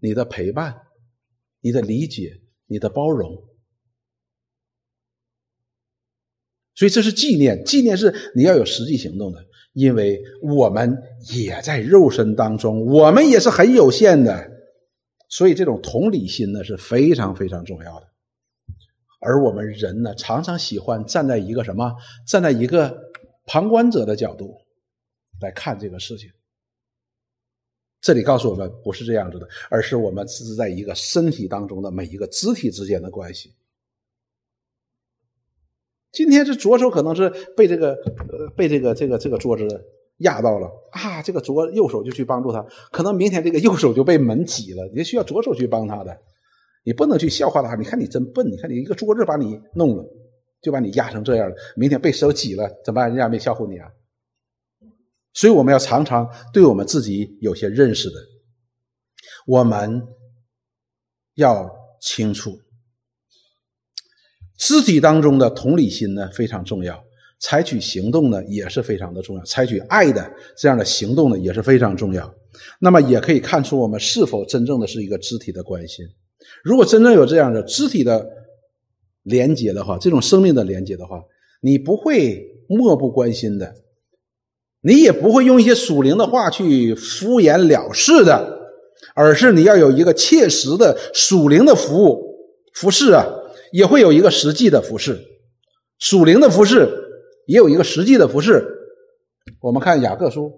你的陪伴、你的理解、你的包容。所以这是纪念，纪念是你要有实际行动的。因为我们也在肉身当中，我们也是很有限的，所以这种同理心呢是非常非常重要的。而我们人呢，常常喜欢站在一个什么，站在一个旁观者的角度来看这个事情。这里告诉我们，不是这样子的，而是我们是在一个身体当中的每一个肢体之间的关系。今天这左手可能是被这个呃被这个这个这个桌子压到了啊，这个左右手就去帮助他。可能明天这个右手就被门挤了，你需要左手去帮他的。你不能去笑话他，你看你真笨，你看你一个桌子把你弄了，就把你压成这样了。明天被手挤了怎么办？人家没笑话你啊。所以我们要常常对我们自己有些认识的，我们要清楚。肢体当中的同理心呢非常重要，采取行动呢也是非常的重要，采取爱的这样的行动呢也是非常重要。那么也可以看出我们是否真正的是一个肢体的关心。如果真正有这样的肢体的连接的话，这种生命的连接的话，你不会漠不关心的，你也不会用一些属灵的话去敷衍了事的，而是你要有一个切实的属灵的服务服饰啊。也会有一个实际的服饰，属灵的服饰也有一个实际的服饰。我们看雅各书，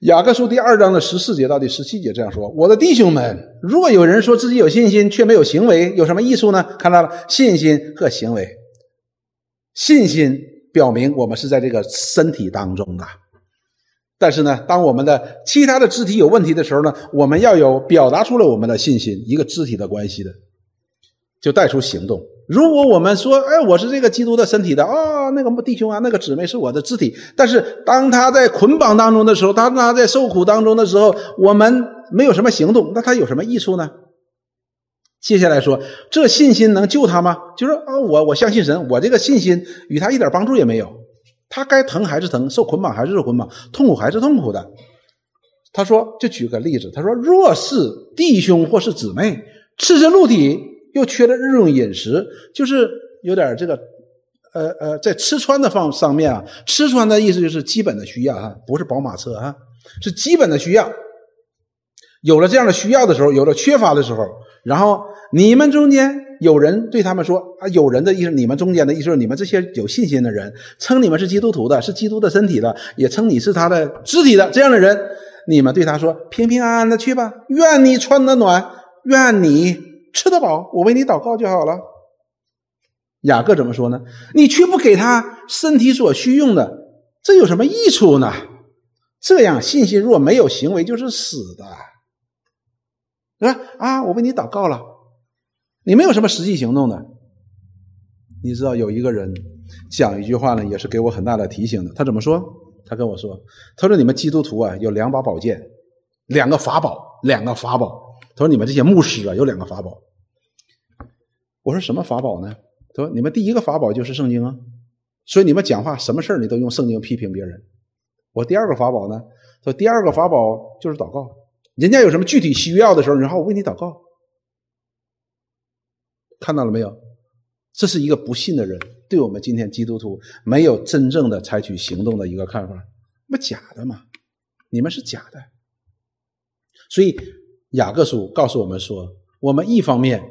雅各书第二章的十四节到第十七节这样说：“我的弟兄们，如果有人说自己有信心却没有行为，有什么益处呢？看到了，信心和行为，信心表明我们是在这个身体当中的。但是呢，当我们的其他的肢体有问题的时候呢，我们要有表达出了我们的信心，一个肢体的关系的，就带出行动。”如果我们说，哎，我是这个基督的身体的啊，那个弟兄啊，那个姊妹是我的肢体。但是当他在捆绑当中的时候，当他在受苦当中的时候，我们没有什么行动，那他有什么益处呢？接下来说，这信心能救他吗？就是啊，我我相信神，我这个信心与他一点帮助也没有。他该疼还是疼，受捆绑还是受捆绑，痛苦还是痛苦的。他说，就举个例子，他说，若是弟兄或是姊妹赤身露体。又缺了日用饮食，就是有点这个，呃呃，在吃穿的方上面啊，吃穿的意思就是基本的需要啊，不是宝马车啊，是基本的需要。有了这样的需要的时候，有了缺乏的时候，然后你们中间有人对他们说啊，有人的意思，你们中间的意思你们这些有信心的人，称你们是基督徒的，是基督的身体的，也称你是他的肢体的，这样的人，你们对他说平平安安的去吧，愿你穿得暖，愿你。吃得饱，我为你祷告就好了。雅各怎么说呢？你却不给他身体所需用的，这有什么益处呢？这样信心若没有行为，就是死的，是吧？啊，我为你祷告了，你没有什么实际行动的。你知道有一个人讲一句话呢，也是给我很大的提醒的。他怎么说？他跟我说：“他说你们基督徒啊，有两把宝剑，两个法宝，两个法宝。”他说：“你们这些牧师啊，有两个法宝。”我说：“什么法宝呢？”他说：“你们第一个法宝就是圣经啊，所以你们讲话什么事你都用圣经批评别人。”我第二个法宝呢？他说：“第二个法宝就是祷告，人家有什么具体需要的时候，然后我为你祷告。”看到了没有？这是一个不信的人对我们今天基督徒没有真正的采取行动的一个看法，不假的嘛？你们是假的，所以。雅各书告诉我们说：，我们一方面，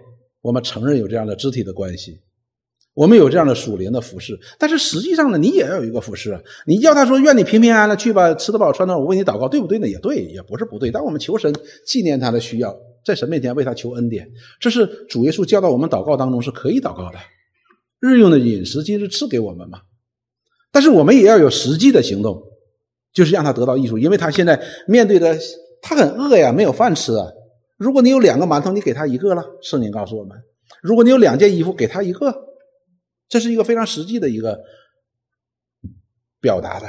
我们承认有这样的肢体的关系，我们有这样的属灵的服饰，但是实际上呢，你也要有一个服饰啊。你要他说愿你平平安安的去吧，吃得饱穿得暖，我为你祷告，对不对呢？也对，也不是不对。但我们求神纪念他的需要，在神面前为他求恩典，这是主耶稣教导我们祷告当中是可以祷告的。日用的饮食今日赐给我们嘛，但是我们也要有实际的行动，就是让他得到益处，因为他现在面对的。他很饿呀，没有饭吃啊。如果你有两个馒头，你给他一个了。圣经告诉我们，如果你有两件衣服，给他一个，这是一个非常实际的一个表达的。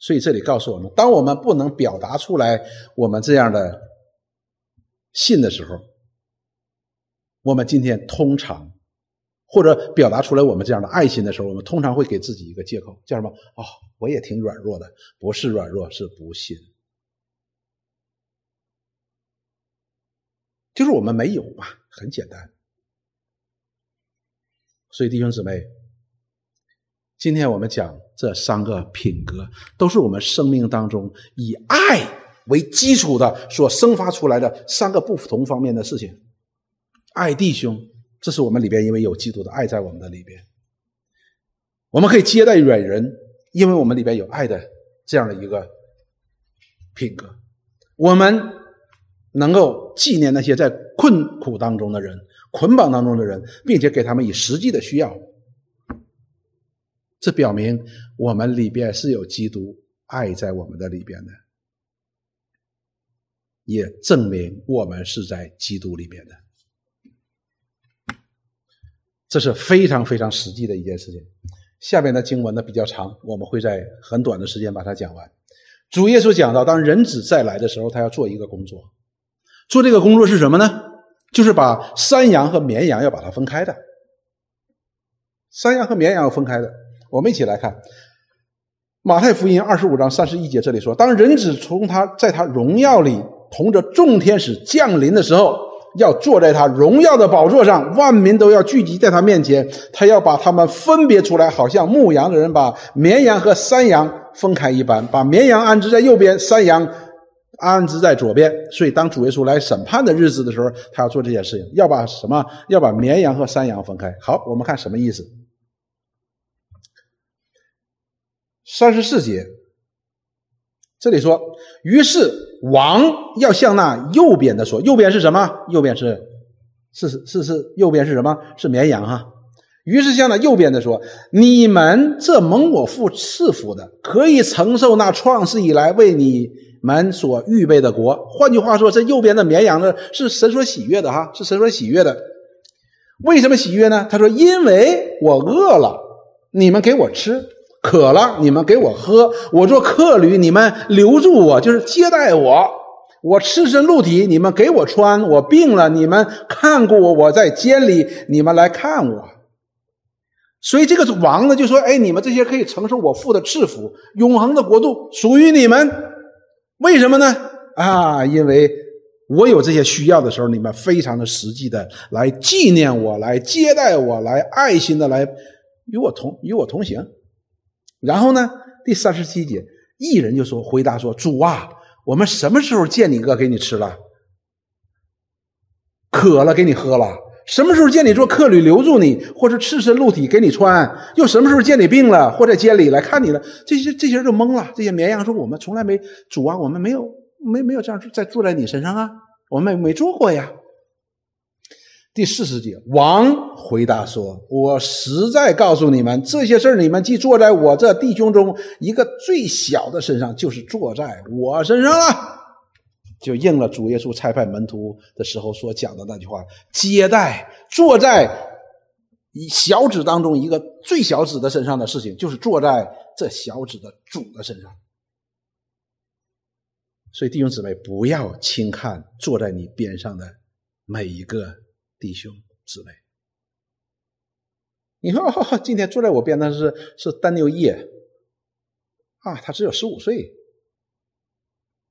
所以这里告诉我们，当我们不能表达出来我们这样的信的时候，我们今天通常或者表达出来我们这样的爱心的时候，我们通常会给自己一个借口，叫什么？哦，我也挺软弱的，不是软弱，是不信。就是我们没有嘛，很简单。所以弟兄姊妹，今天我们讲这三个品格，都是我们生命当中以爱为基础的所生发出来的三个不同方面的事情。爱弟兄，这是我们里边因为有基督的爱在我们的里边，我们可以接待远人，因为我们里边有爱的这样的一个品格，我们。能够纪念那些在困苦当中的人、捆绑当中的人，并且给他们以实际的需要，这表明我们里边是有基督爱在我们的里边的，也证明我们是在基督里边的。这是非常非常实际的一件事情。下面的经文呢比较长，我们会在很短的时间把它讲完。主耶稣讲到，当人子再来的时候，他要做一个工作。做这个工作是什么呢？就是把山羊和绵羊要把它分开的。山羊和绵羊要分开的。我们一起来看《马太福音》二十五章三十一节，这里说：“当人子从他在他荣耀里同着众天使降临的时候，要坐在他荣耀的宝座上，万民都要聚集在他面前，他要把他们分别出来，好像牧羊的人把绵羊和山羊分开一般，把绵羊安置在右边，山羊。”安置在左边，所以当主耶稣来审判的日子的时候，他要做这件事情，要把什么？要把绵羊和山羊分开。好，我们看什么意思？三十四节，这里说，于是王要向那右边的说，右边是什么？右边是是是是右边是什么？是绵羊哈。于是向那右边的说：“你们这蒙我父赐福的，可以承受那创世以来为你们所预备的国。”换句话说，这右边的绵羊呢，是神所喜悦的哈，是神所喜悦的。为什么喜悦呢？他说：“因为我饿了，你们给我吃；渴了，你们给我喝；我做客旅，你们留住我，就是接待我；我赤身露体，你们给我穿；我病了，你们看过我；我在监里，你们来看我。”所以这个王呢，就说：“哎，你们这些可以承受我父的赐福，永恒的国度属于你们。为什么呢？啊，因为我有这些需要的时候，你们非常的实际的来纪念我，来接待我，来爱心的来与我同与我同行。然后呢，第三十七节，一人就说回答说：主啊，我们什么时候见你饿给你吃了，渴了给你喝了？”什么时候见你做客旅留住你，或者赤身露体给你穿？又什么时候见你病了，或者监里来看你了？这些这些人就懵了。这些绵羊说：“我们从来没主啊，我们没有没没有这样在住在你身上啊，我们没做过呀。”第四十节，王回答说：“我实在告诉你们，这些事儿你们既坐在我这弟兄中一个最小的身上，就是坐在我身上了。”就应了主耶稣差派门徒的时候所讲的那句话：接待坐在小指当中一个最小指的身上的事情，就是坐在这小指的主的身上。所以弟兄姊妹，不要轻看坐在你边上的每一个弟兄姊妹。你说今天坐在我边的是是丹牛叶啊，他只有十五岁。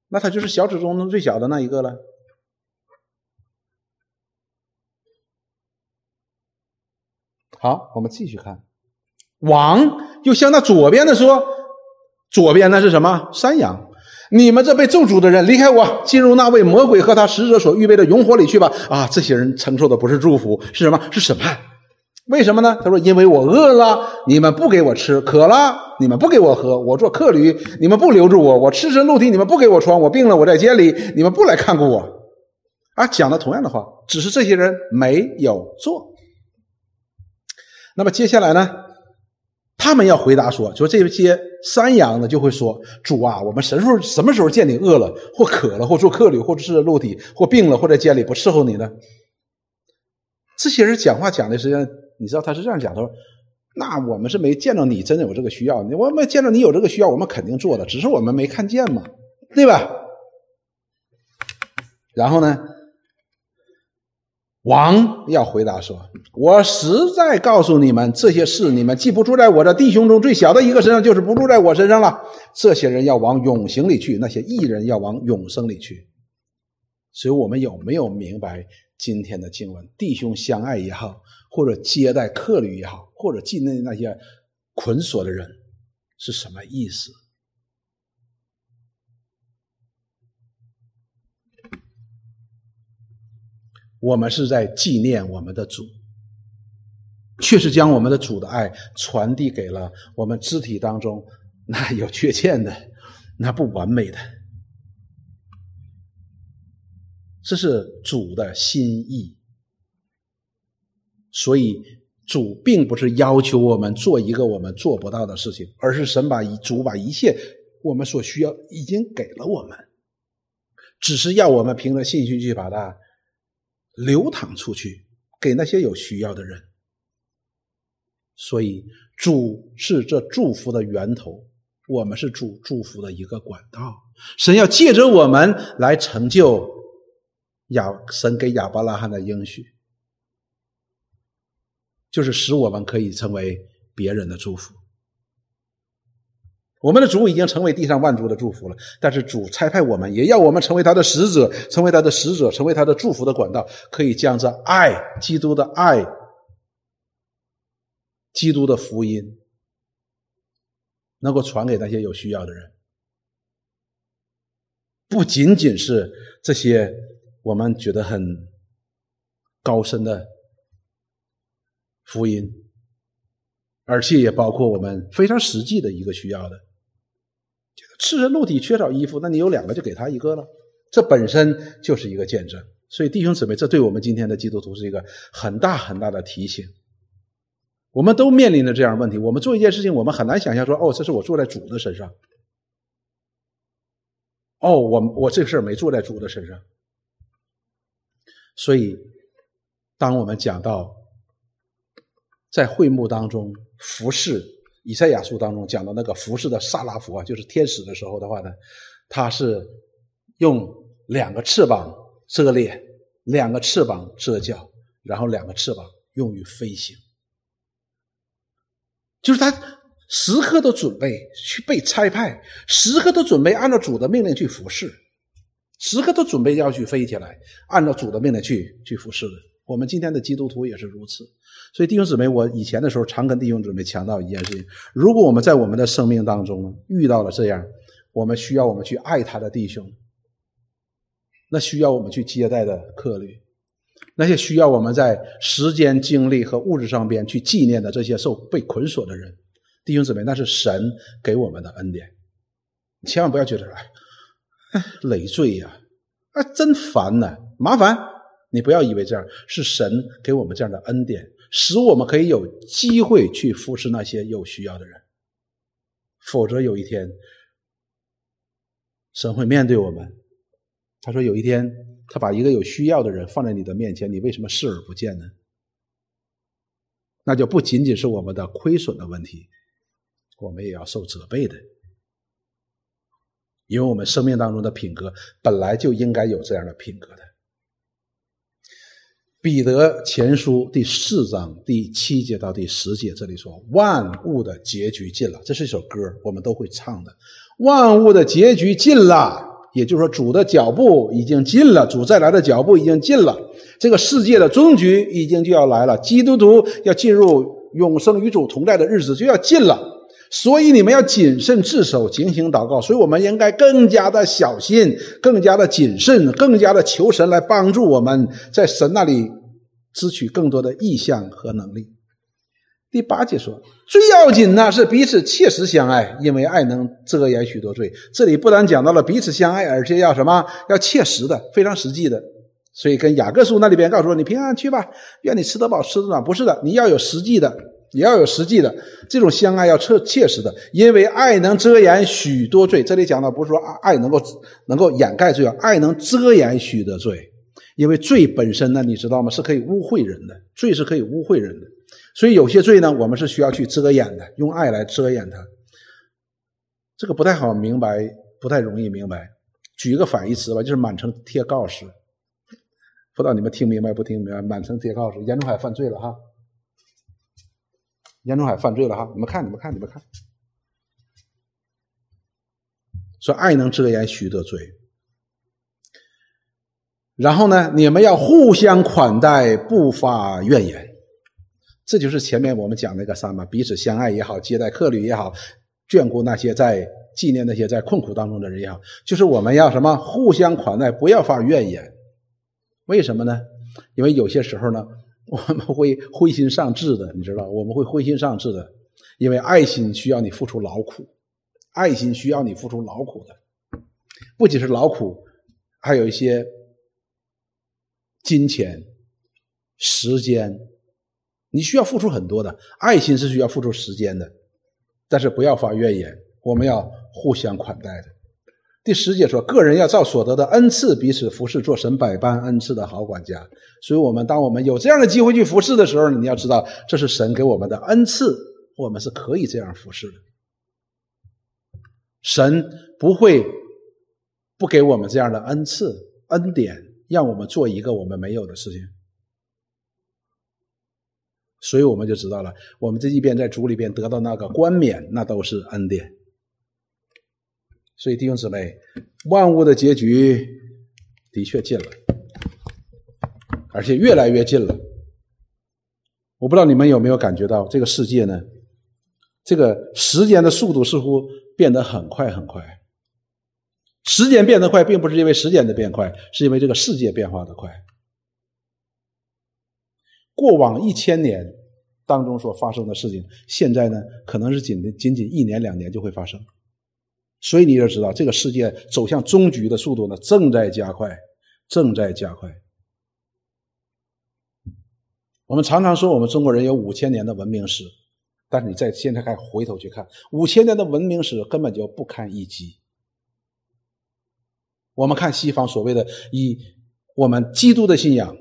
那他就是小指中最小的那一个了。好，我们继续看，王又向那左边的说：“左边那是什么？山羊！你们这被咒诅的人，离开我，进入那位魔鬼和他使者所预备的永火里去吧！”啊，这些人承受的不是祝福，是什么？是审判。为什么呢？他说：“因为我饿了，你们不给我吃；渴了，你们不给我喝；我做客旅，你们不留住我；我赤身露体，你们不给我穿；我病了，我在监里，你们不来看顾我。”啊，讲的同样的话，只是这些人没有做。那么接下来呢？他们要回答说：“说这些山羊呢，就会说：‘主啊，我们什么时候什么时候见你饿了，或渴了，或做客旅，或者是露体，或病了，或在监里不伺候你呢？’这些人讲话讲的实际上。”你知道他是这样讲，他说：“那我们是没见到你真的有这个需要，我们见到你有这个需要，我们肯定做的，只是我们没看见嘛，对吧？”然后呢，王要回答说：“我实在告诉你们，这些事你们既不住在我的弟兄中最小的一个身上，就是不住在我身上了。这些人要往永刑里去，那些异人要往永生里去。所以，我们有没有明白今天的经文？弟兄相爱也好。”或者接待客旅也好，或者境内那些捆锁的人是什么意思？我们是在纪念我们的主，确实将我们的主的爱传递给了我们肢体当中那有缺陷的、那不完美的，这是主的心意。所以，主并不是要求我们做一个我们做不到的事情，而是神把一主把一切我们所需要已经给了我们，只是要我们凭着信心去把它流淌出去，给那些有需要的人。所以，主是这祝福的源头，我们是主祝福的一个管道。神要借着我们来成就亚神给亚伯拉罕的应许。就是使我们可以成为别人的祝福。我们的主已经成为地上万族的祝福了，但是主差派我们，也要我们成为他的使者，成为他的使者，成为他的祝福的管道，可以将这爱、基督的爱、基督的福音，能够传给那些有需要的人。不仅仅是这些我们觉得很高深的。福音，而且也包括我们非常实际的一个需要的，赤身露体缺少衣服，那你有两个就给他一个了，这本身就是一个见证。所以弟兄姊妹，这对我们今天的基督徒是一个很大很大的提醒。我们都面临着这样的问题，我们做一件事情，我们很难想象说，哦，这是我做在主的身上。哦，我我这个事儿没做在主的身上。所以，当我们讲到在会幕当中服侍以赛亚书当中讲到那个服侍的萨拉弗啊，就是天使的时候的话呢，他是用两个翅膀。遮脸，两个翅膀遮脚，然后两个翅膀用于飞行，就是他时刻都准备去被差派，时刻都准备按照主的命令去服侍，时刻都准备要去飞起来，按照主的命令去去服侍的。我们今天的基督徒也是如此。所以弟兄姊妹，我以前的时候常跟弟兄姊妹强调一件事情：如果我们在我们的生命当中遇到了这样，我们需要我们去爱他的弟兄。那需要我们去接待的客旅，那些需要我们在时间、精力和物质上边去纪念的这些受被捆锁的人，弟兄姊妹，那是神给我们的恩典。千万不要觉得哎，累赘呀，啊，真烦呐，麻烦。你不要以为这样是神给我们这样的恩典，使我们可以有机会去服侍那些有需要的人。否则有一天，神会面对我们。他说：“有一天，他把一个有需要的人放在你的面前，你为什么视而不见呢？那就不仅仅是我们的亏损的问题，我们也要受责备的，因为我们生命当中的品格本来就应该有这样的品格的。”彼得前书第四章第七节到第十节，这里说：“万物的结局近了。”这是一首歌，我们都会唱的。万物的结局近了。也就是说，主的脚步已经近了，主再来的脚步已经近了，这个世界的终局已经就要来了，基督徒要进入永生与主同在的日子就要近了，所以你们要谨慎自守，警醒祷告。所以我们应该更加的小心，更加的谨慎，更加的求神来帮助我们在神那里支取更多的意向和能力。第八节说，最要紧呢是彼此切实相爱，因为爱能遮掩许多罪。这里不但讲到了彼此相爱，而且要什么？要切实的，非常实际的。所以跟雅各书那里边告诉我，你平安去吧，愿你吃得饱，吃得暖。不是的，你要有实际的，也要有实际的这种相爱，要切切实的，因为爱能遮掩许多罪。这里讲的不是说爱能够能够掩盖罪啊，爱能遮掩许多罪，因为罪本身呢，你知道吗？是可以污秽人的，罪是可以污秽人的。所以有些罪呢，我们是需要去遮掩的，用爱来遮掩它。这个不太好明白，不太容易明白。举一个反义词吧，就是满城贴告示。不知道你们听明白不听明白？满城贴告示，严中海犯罪了哈！严中海犯罪了哈！你们看，你们看，你们看，说爱能遮掩许多罪。然后呢，你们要互相款待，不发怨言。这就是前面我们讲那个啥嘛，彼此相爱也好，接待客旅也好，眷顾那些在纪念那些在困苦当中的人也好，就是我们要什么互相款待，不要发怨言。为什么呢？因为有些时候呢，我们会灰心丧志的，你知道，我们会灰心丧志的，因为爱心需要你付出劳苦，爱心需要你付出劳苦的，不仅是劳苦，还有一些金钱、时间。你需要付出很多的爱心，是需要付出时间的，但是不要发怨言，我们要互相款待的。第十节说，个人要照所得的恩赐彼此服侍，做神百般恩赐的好管家。所以，我们当我们有这样的机会去服侍的时候，你要知道，这是神给我们的恩赐，我们是可以这样服侍的。神不会不给我们这样的恩赐、恩典，让我们做一个我们没有的事情。所以我们就知道了，我们这一边在主里边得到那个冠冕，那都是恩典。所以弟兄姊妹，万物的结局的确近了，而且越来越近了。我不知道你们有没有感觉到，这个世界呢，这个时间的速度似乎变得很快很快。时间变得快，并不是因为时间的变快，是因为这个世界变化的快。过往一千年当中所发生的事情，现在呢，可能是仅仅仅一年两年就会发生。所以你就知道，这个世界走向终局的速度呢，正在加快，正在加快。我们常常说，我们中国人有五千年的文明史，但是你在现在看，回头去看，五千年的文明史根本就不堪一击。我们看西方所谓的以我们基督的信仰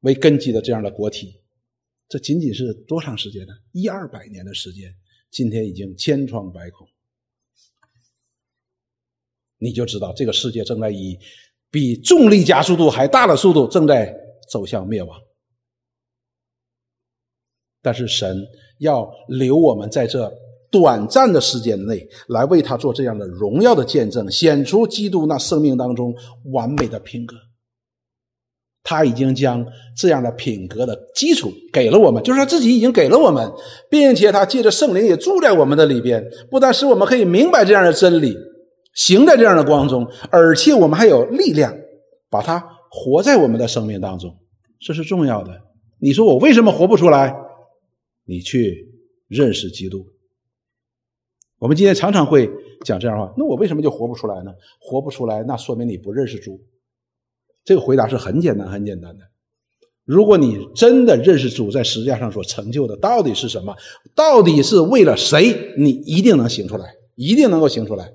为根基的这样的国体，这仅仅是多长时间呢？一二百年的时间，今天已经千疮百孔。你就知道，这个世界正在以比重力加速度还大的速度正在走向灭亡。但是神要留我们在这短暂的时间内，来为他做这样的荣耀的见证，显出基督那生命当中完美的品格。他已经将这样的品格的基础给了我们，就是他自己已经给了我们，并且他借着圣灵也住在我们的里边，不但使我们可以明白这样的真理。行在这样的光中，而且我们还有力量，把它活在我们的生命当中，这是重要的。你说我为什么活不出来？你去认识基督。我们今天常常会讲这样的话，那我为什么就活不出来呢？活不出来，那说明你不认识主。这个回答是很简单、很简单的。如果你真的认识主在十字架上所成就的到底是什么，到底是为了谁，你一定能行出来，一定能够行出来。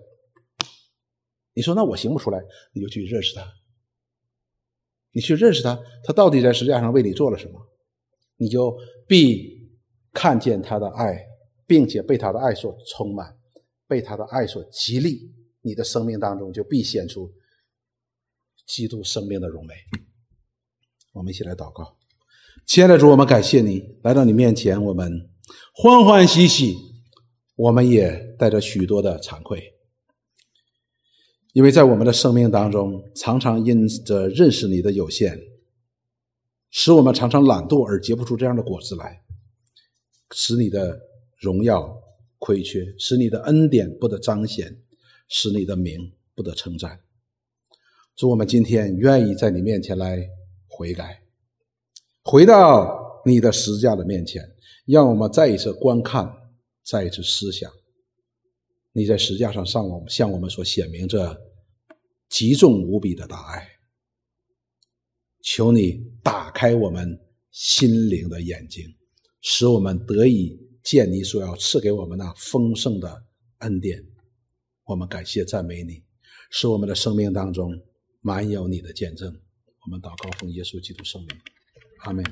你说那我行不出来，你就去认识他，你去认识他，他到底在十字架上为你做了什么，你就必看见他的爱，并且被他的爱所充满，被他的爱所激励，你的生命当中就必显出基督生命的荣美。我们一起来祷告，亲爱的主，我们感谢你来到你面前，我们欢欢喜喜，我们也带着许多的惭愧。因为在我们的生命当中，常常因着认识你的有限，使我们常常懒惰而结不出这样的果子来，使你的荣耀亏缺，使你的恩典不得彰显，使你的名不得称赞。主，我们今天愿意在你面前来悔改，回到你的十字架的面前，让我们再一次观看，再一次思想。你在石架上上我向我们所显明这极重无比的大爱，求你打开我们心灵的眼睛，使我们得以见你所要赐给我们那丰盛的恩典。我们感谢赞美你，使我们的生命当中满有你的见证。我们祷告奉耶稣基督圣名，阿门。